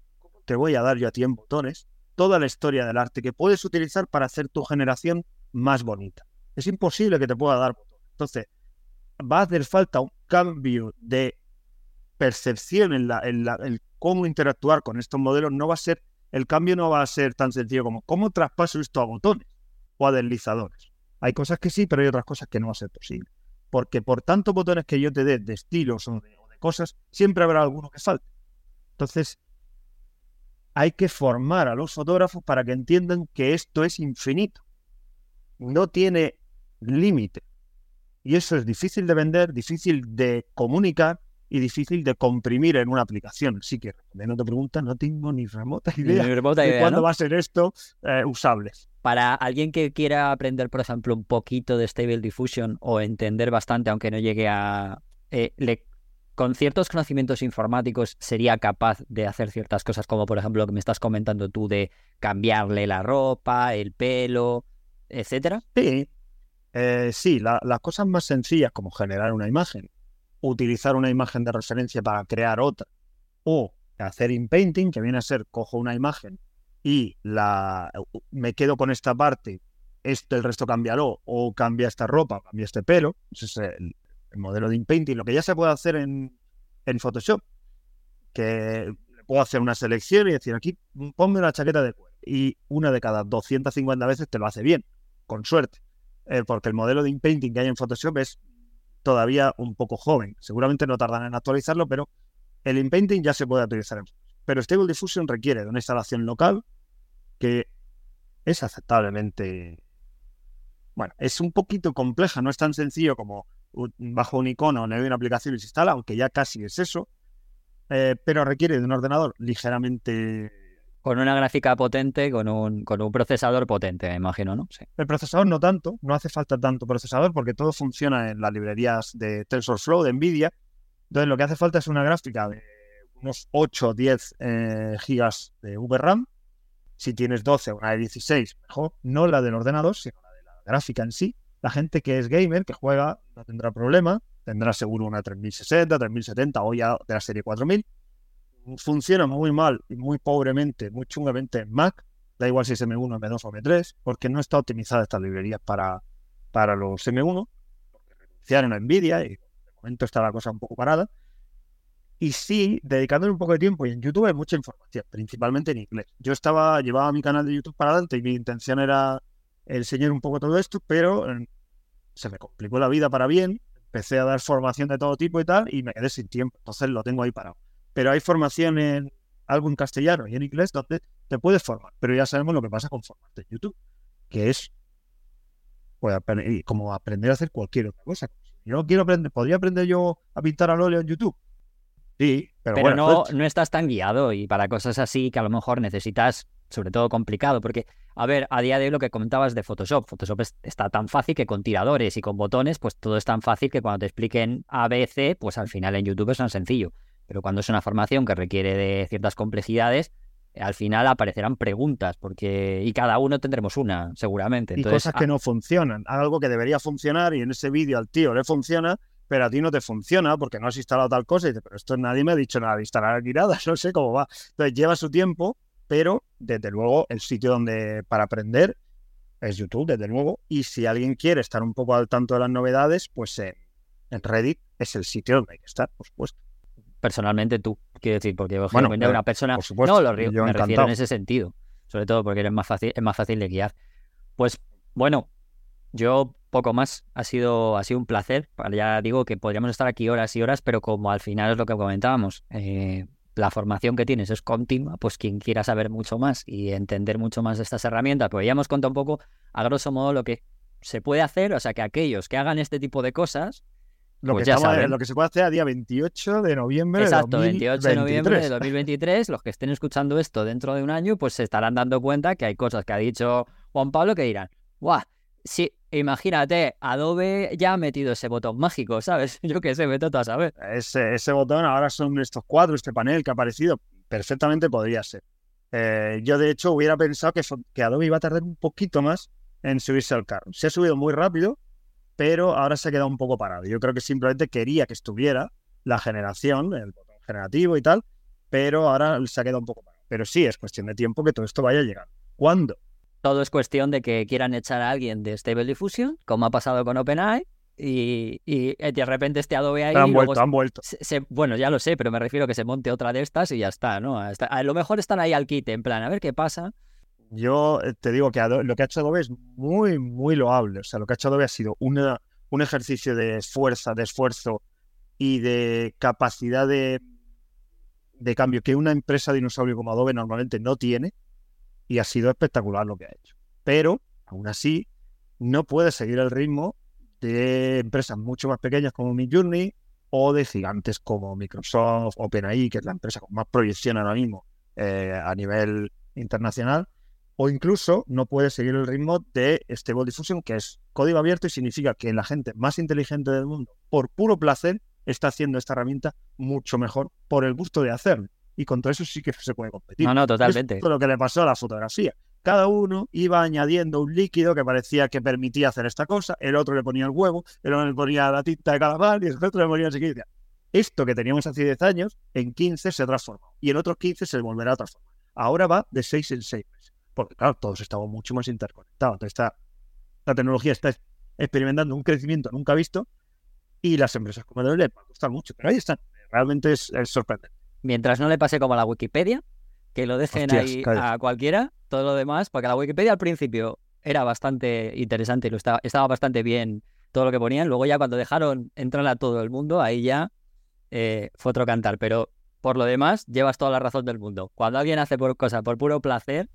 Te voy a dar yo a ti en botones toda la historia del arte que puedes utilizar para hacer tu generación más bonita. Es imposible que te pueda dar botones. Entonces, va a hacer falta un cambio de percepción en, la, en, cómo interactuar con estos modelos. No va a ser, el cambio no va a ser tan sencillo como cómo traspaso esto a botones o a deslizadores. Hay cosas que sí, pero hay otras cosas que no va a ser posible. Porque por tantos botones que yo te dé de estilos o de, de cosas, siempre habrá alguno que falte. Entonces, hay que formar a los fotógrafos para que entiendan que esto es infinito. No tiene límite. Y eso es difícil de vender, difícil de comunicar y difícil de comprimir en una aplicación. Así que, no te preguntas, no tengo ni remota idea, de cuándo va a ser esto eh, usable. Para alguien que quiera aprender, por ejemplo, un poquito de Stable Diffusion o entender bastante, aunque no llegue a... Eh, con ciertos conocimientos informáticos sería capaz de hacer ciertas cosas, como por ejemplo lo que me estás comentando tú de cambiarle la ropa, el pelo, etcétera? Sí, eh, sí, las cosas más sencillas como generar una imagen, utilizar una imagen de referencia para crear otra, o hacer inpainting, que viene a ser cojo una imagen y la me quedo con esta parte, este, el resto cámbialo, o cambia esta ropa, cambia este pelo, ese es el, el modelo de inpainting, lo que ya se puede hacer en, en Photoshop, que puedo hacer una selección y decir aquí, ponme una chaqueta de cuero. Y una de cada 250 veces te lo hace bien, con suerte. Eh, porque el modelo de inpainting que hay en Photoshop es todavía un poco joven. Seguramente no tardan en actualizarlo, pero el inpainting ya se puede utilizar Pero Stable Diffusion requiere de una instalación local que es aceptablemente... Bueno, es un poquito compleja, no es tan sencillo como bajo un icono le doy una aplicación y se instala, aunque ya casi es eso, eh, pero requiere de un ordenador ligeramente... Con una gráfica potente, con un, con un procesador potente, me imagino, ¿no? Sí. El procesador no tanto, no hace falta tanto procesador porque todo funciona en las librerías de TensorFlow, de NVIDIA, Entonces lo que hace falta es una gráfica de unos 8 o 10 eh, gigas de VRAM. Si tienes 12 o una de 16, mejor. No la del ordenador, sino la de la gráfica en sí. La gente que es gamer, que juega, no tendrá problema. Tendrá seguro una 3060, 3070 o ya de la serie 4000. Funciona muy mal y muy pobremente, muy chungamente en Mac. Da igual si es M1, M2 o M3, porque no está optimizada estas librerías para, para los M1. Porque renunciaron a Nvidia y de momento está la cosa un poco parada. Y sí, dedicándole un poco de tiempo y en YouTube hay mucha información, principalmente en inglés. Yo estaba, llevaba mi canal de YouTube para adelante y mi intención era enseñar un poco todo esto, pero eh, se me complicó la vida para bien. Empecé a dar formación de todo tipo y tal y me quedé sin tiempo. Entonces lo tengo ahí parado. Pero hay formación en algo en castellano y en inglés donde te puedes formar. Pero ya sabemos lo que pasa con formarte en YouTube, que es pues, como aprender a hacer cualquier otra cosa. Yo quiero aprender, ¿podría aprender yo a pintar al óleo en YouTube? Sí, pero, pero no, no estás tan guiado y para cosas así que a lo mejor necesitas, sobre todo complicado, porque, a ver, a día de hoy lo que comentabas de Photoshop, Photoshop está tan fácil que con tiradores y con botones, pues todo es tan fácil que cuando te expliquen ABC, pues al final en YouTube es tan sencillo. Pero cuando es una formación que requiere de ciertas complejidades, al final aparecerán preguntas, porque y cada uno tendremos una, seguramente. y cosas que no funcionan. Algo que debería funcionar y en ese vídeo al tío le funciona, pero a ti no te funciona porque no has instalado tal cosa y dices, pero esto nadie me ha dicho nada de instalar aquí nada, [laughs] no sé cómo va. Entonces lleva su tiempo, pero desde luego el sitio donde para aprender es YouTube, desde luego, y si alguien quiere estar un poco al tanto de las novedades, pues en Reddit es el sitio donde hay que estar, por supuesto. Personalmente tú, quiero decir, porque bueno, una persona... no, lo río, me refiero en ese sentido, sobre todo porque eres más fácil, es más fácil de guiar. Pues bueno, yo poco más. Ha sido, ha sido un placer. Ya digo que podríamos estar aquí horas y horas, pero como al final es lo que comentábamos, eh, la formación que tienes es continua, pues quien quiera saber mucho más y entender mucho más de estas herramientas, pues ya hemos contado un poco, a grosso modo, lo que se puede hacer. O sea, que aquellos que hagan este tipo de cosas, lo, pues que lo que se puede hacer a día 28 de noviembre Exacto, de 28 de noviembre de 2023. Los que estén escuchando esto dentro de un año, pues se estarán dando cuenta que hay cosas que ha dicho Juan Pablo que dirán, ¡guau! Sí, imagínate, Adobe ya ha metido ese botón mágico, ¿sabes? [laughs] Yo qué sé, vete a saber. Ese, ese botón ahora son estos cuadros, este panel que ha aparecido. Perfectamente podría ser. Eh, yo, de hecho, hubiera pensado que, que Adobe iba a tardar un poquito más en subirse al carro. Se ha subido muy rápido, pero ahora se ha quedado un poco parado. Yo creo que simplemente quería que estuviera la generación, el botón generativo y tal, pero ahora se ha quedado un poco parado. Pero sí, es cuestión de tiempo que todo esto vaya a llegar. ¿Cuándo? Todo es cuestión de que quieran echar a alguien de Stable Diffusion, como ha pasado con OpenAI, y, y, de repente este Adobe ahí. Han vuelto, han vuelto. bueno, ya lo sé, pero me refiero a que se monte otra de estas y ya está, ¿no? a lo mejor están ahí al quite, en plan, a ver qué pasa. Yo eh, te digo que lo que ha hecho Adobe es muy, muy loable. O sea, lo que ha hecho Adobe ha sido un ejercicio de fuerza, de esfuerzo y de capacidad de, de cambio que una empresa dinosaurio como Adobe normalmente no tiene y ha sido espectacular lo que ha hecho. Pero, aún así, no puede seguir el ritmo de empresas mucho más pequeñas como Midjourney o de gigantes como Microsoft, OpenAI, que es la empresa con más proyección ahora mismo eh, a nivel internacional, o incluso no puede seguir el ritmo de Stable Diffusion, que es código abierto y significa que la gente más inteligente del mundo, por puro placer, está haciendo esta herramienta mucho mejor por el gusto de hacerlo y contra eso sí que se puede competir. No, no, totalmente. Es lo que le pasó a la fotografía. Cada uno iba añadiendo un líquido que parecía que permitía hacer esta cosa, el otro le ponía el huevo, el otro le ponía la tinta de calamar y el otro le ponía el siguiente. Esto que teníamos hace 10 años, en 15 se transformó y en otros 15 se volverá a transformar. Ahora va de 6 en 6 meses, porque claro, todos estamos mucho más interconectados. Entonces, la tecnología está experimentando un crecimiento nunca visto y las empresas como le van a costar mucho, pero ahí están. Realmente es sorprendente mientras no le pase como a la Wikipedia, que lo dejen ahí a cualquiera, todo lo demás, porque la Wikipedia al principio era bastante interesante y lo estaba, estaba bastante bien todo lo que ponían. Luego ya cuando dejaron entrar a todo el mundo, ahí ya eh, fue otro cantar. Pero por lo demás, llevas toda la razón del mundo. Cuando alguien hace por cosas por puro placer...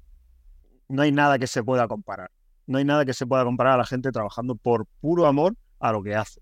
No hay nada que se pueda comparar. No hay nada que se pueda comparar a la gente trabajando por puro amor a lo que hace.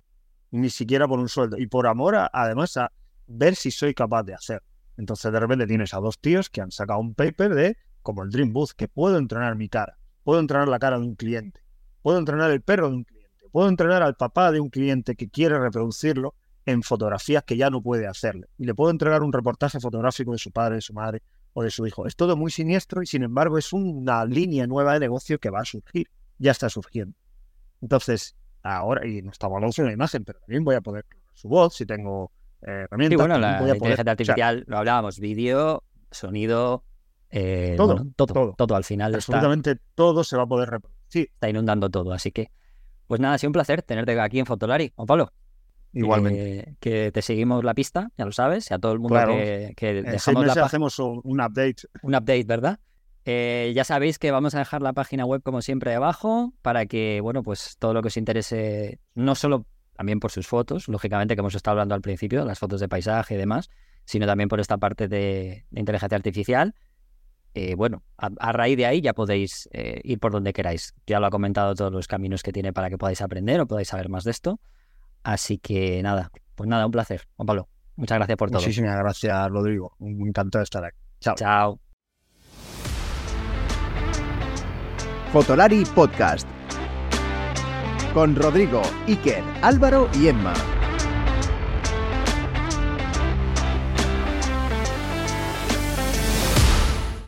Ni siquiera por un sueldo. Y por amor, además, a ver si soy capaz de hacer. Entonces de repente tienes a dos tíos que han sacado un paper de, como el Dream Booth, que puedo entrenar mi cara, puedo entrenar la cara de un cliente, puedo entrenar el perro de un cliente, puedo entrenar al papá de un cliente que quiere reproducirlo en fotografías que ya no puede hacerle. Y le puedo entregar un reportaje fotográfico de su padre, de su madre o de su hijo. Es todo muy siniestro y sin embargo es una línea nueva de negocio que va a surgir. Ya está surgiendo. Entonces, ahora, y no estamos hablando de una imagen, pero también voy a poder su voz si tengo eh, herramientas. Sí, bueno, la voy a poder- inteligencia o sea, artificial, lo hablábamos, vídeo, sonido, eh, Todo, bueno, todo, todo. todo, al final está, absolutamente todo se va a poder reproducir. está inundando todo. Así que, pues nada, ha sido un placer tenerte aquí en Fotolari. Juan Pablo, Igualmente. eh, que te seguimos la pista, ya lo sabes, y a todo el mundo Claro. que, que en seis dejamos la meses pa- hacemos un, update. un update, ¿verdad? Eh, ya sabéis que vamos a dejar la página web como siempre debajo para que, bueno, pues todo lo que os interese, no solo también por sus fotos, lógicamente que hemos estado hablando al principio, las fotos de paisaje y demás, sino también por esta parte de, de inteligencia artificial. Eh, bueno, a, a raíz de ahí ya podéis eh, ir por donde queráis. Ya lo ha comentado todos los caminos que tiene para que podáis aprender o podáis saber más de esto. Así que nada, pues nada, un placer, Juan Pablo. Muchas gracias por todo. Muchísimas gracias, Rodrigo. Un encantado de estar aquí. Chao. Chao. Fotolari Podcast. Con Rodrigo, Iker, Álvaro y Emma.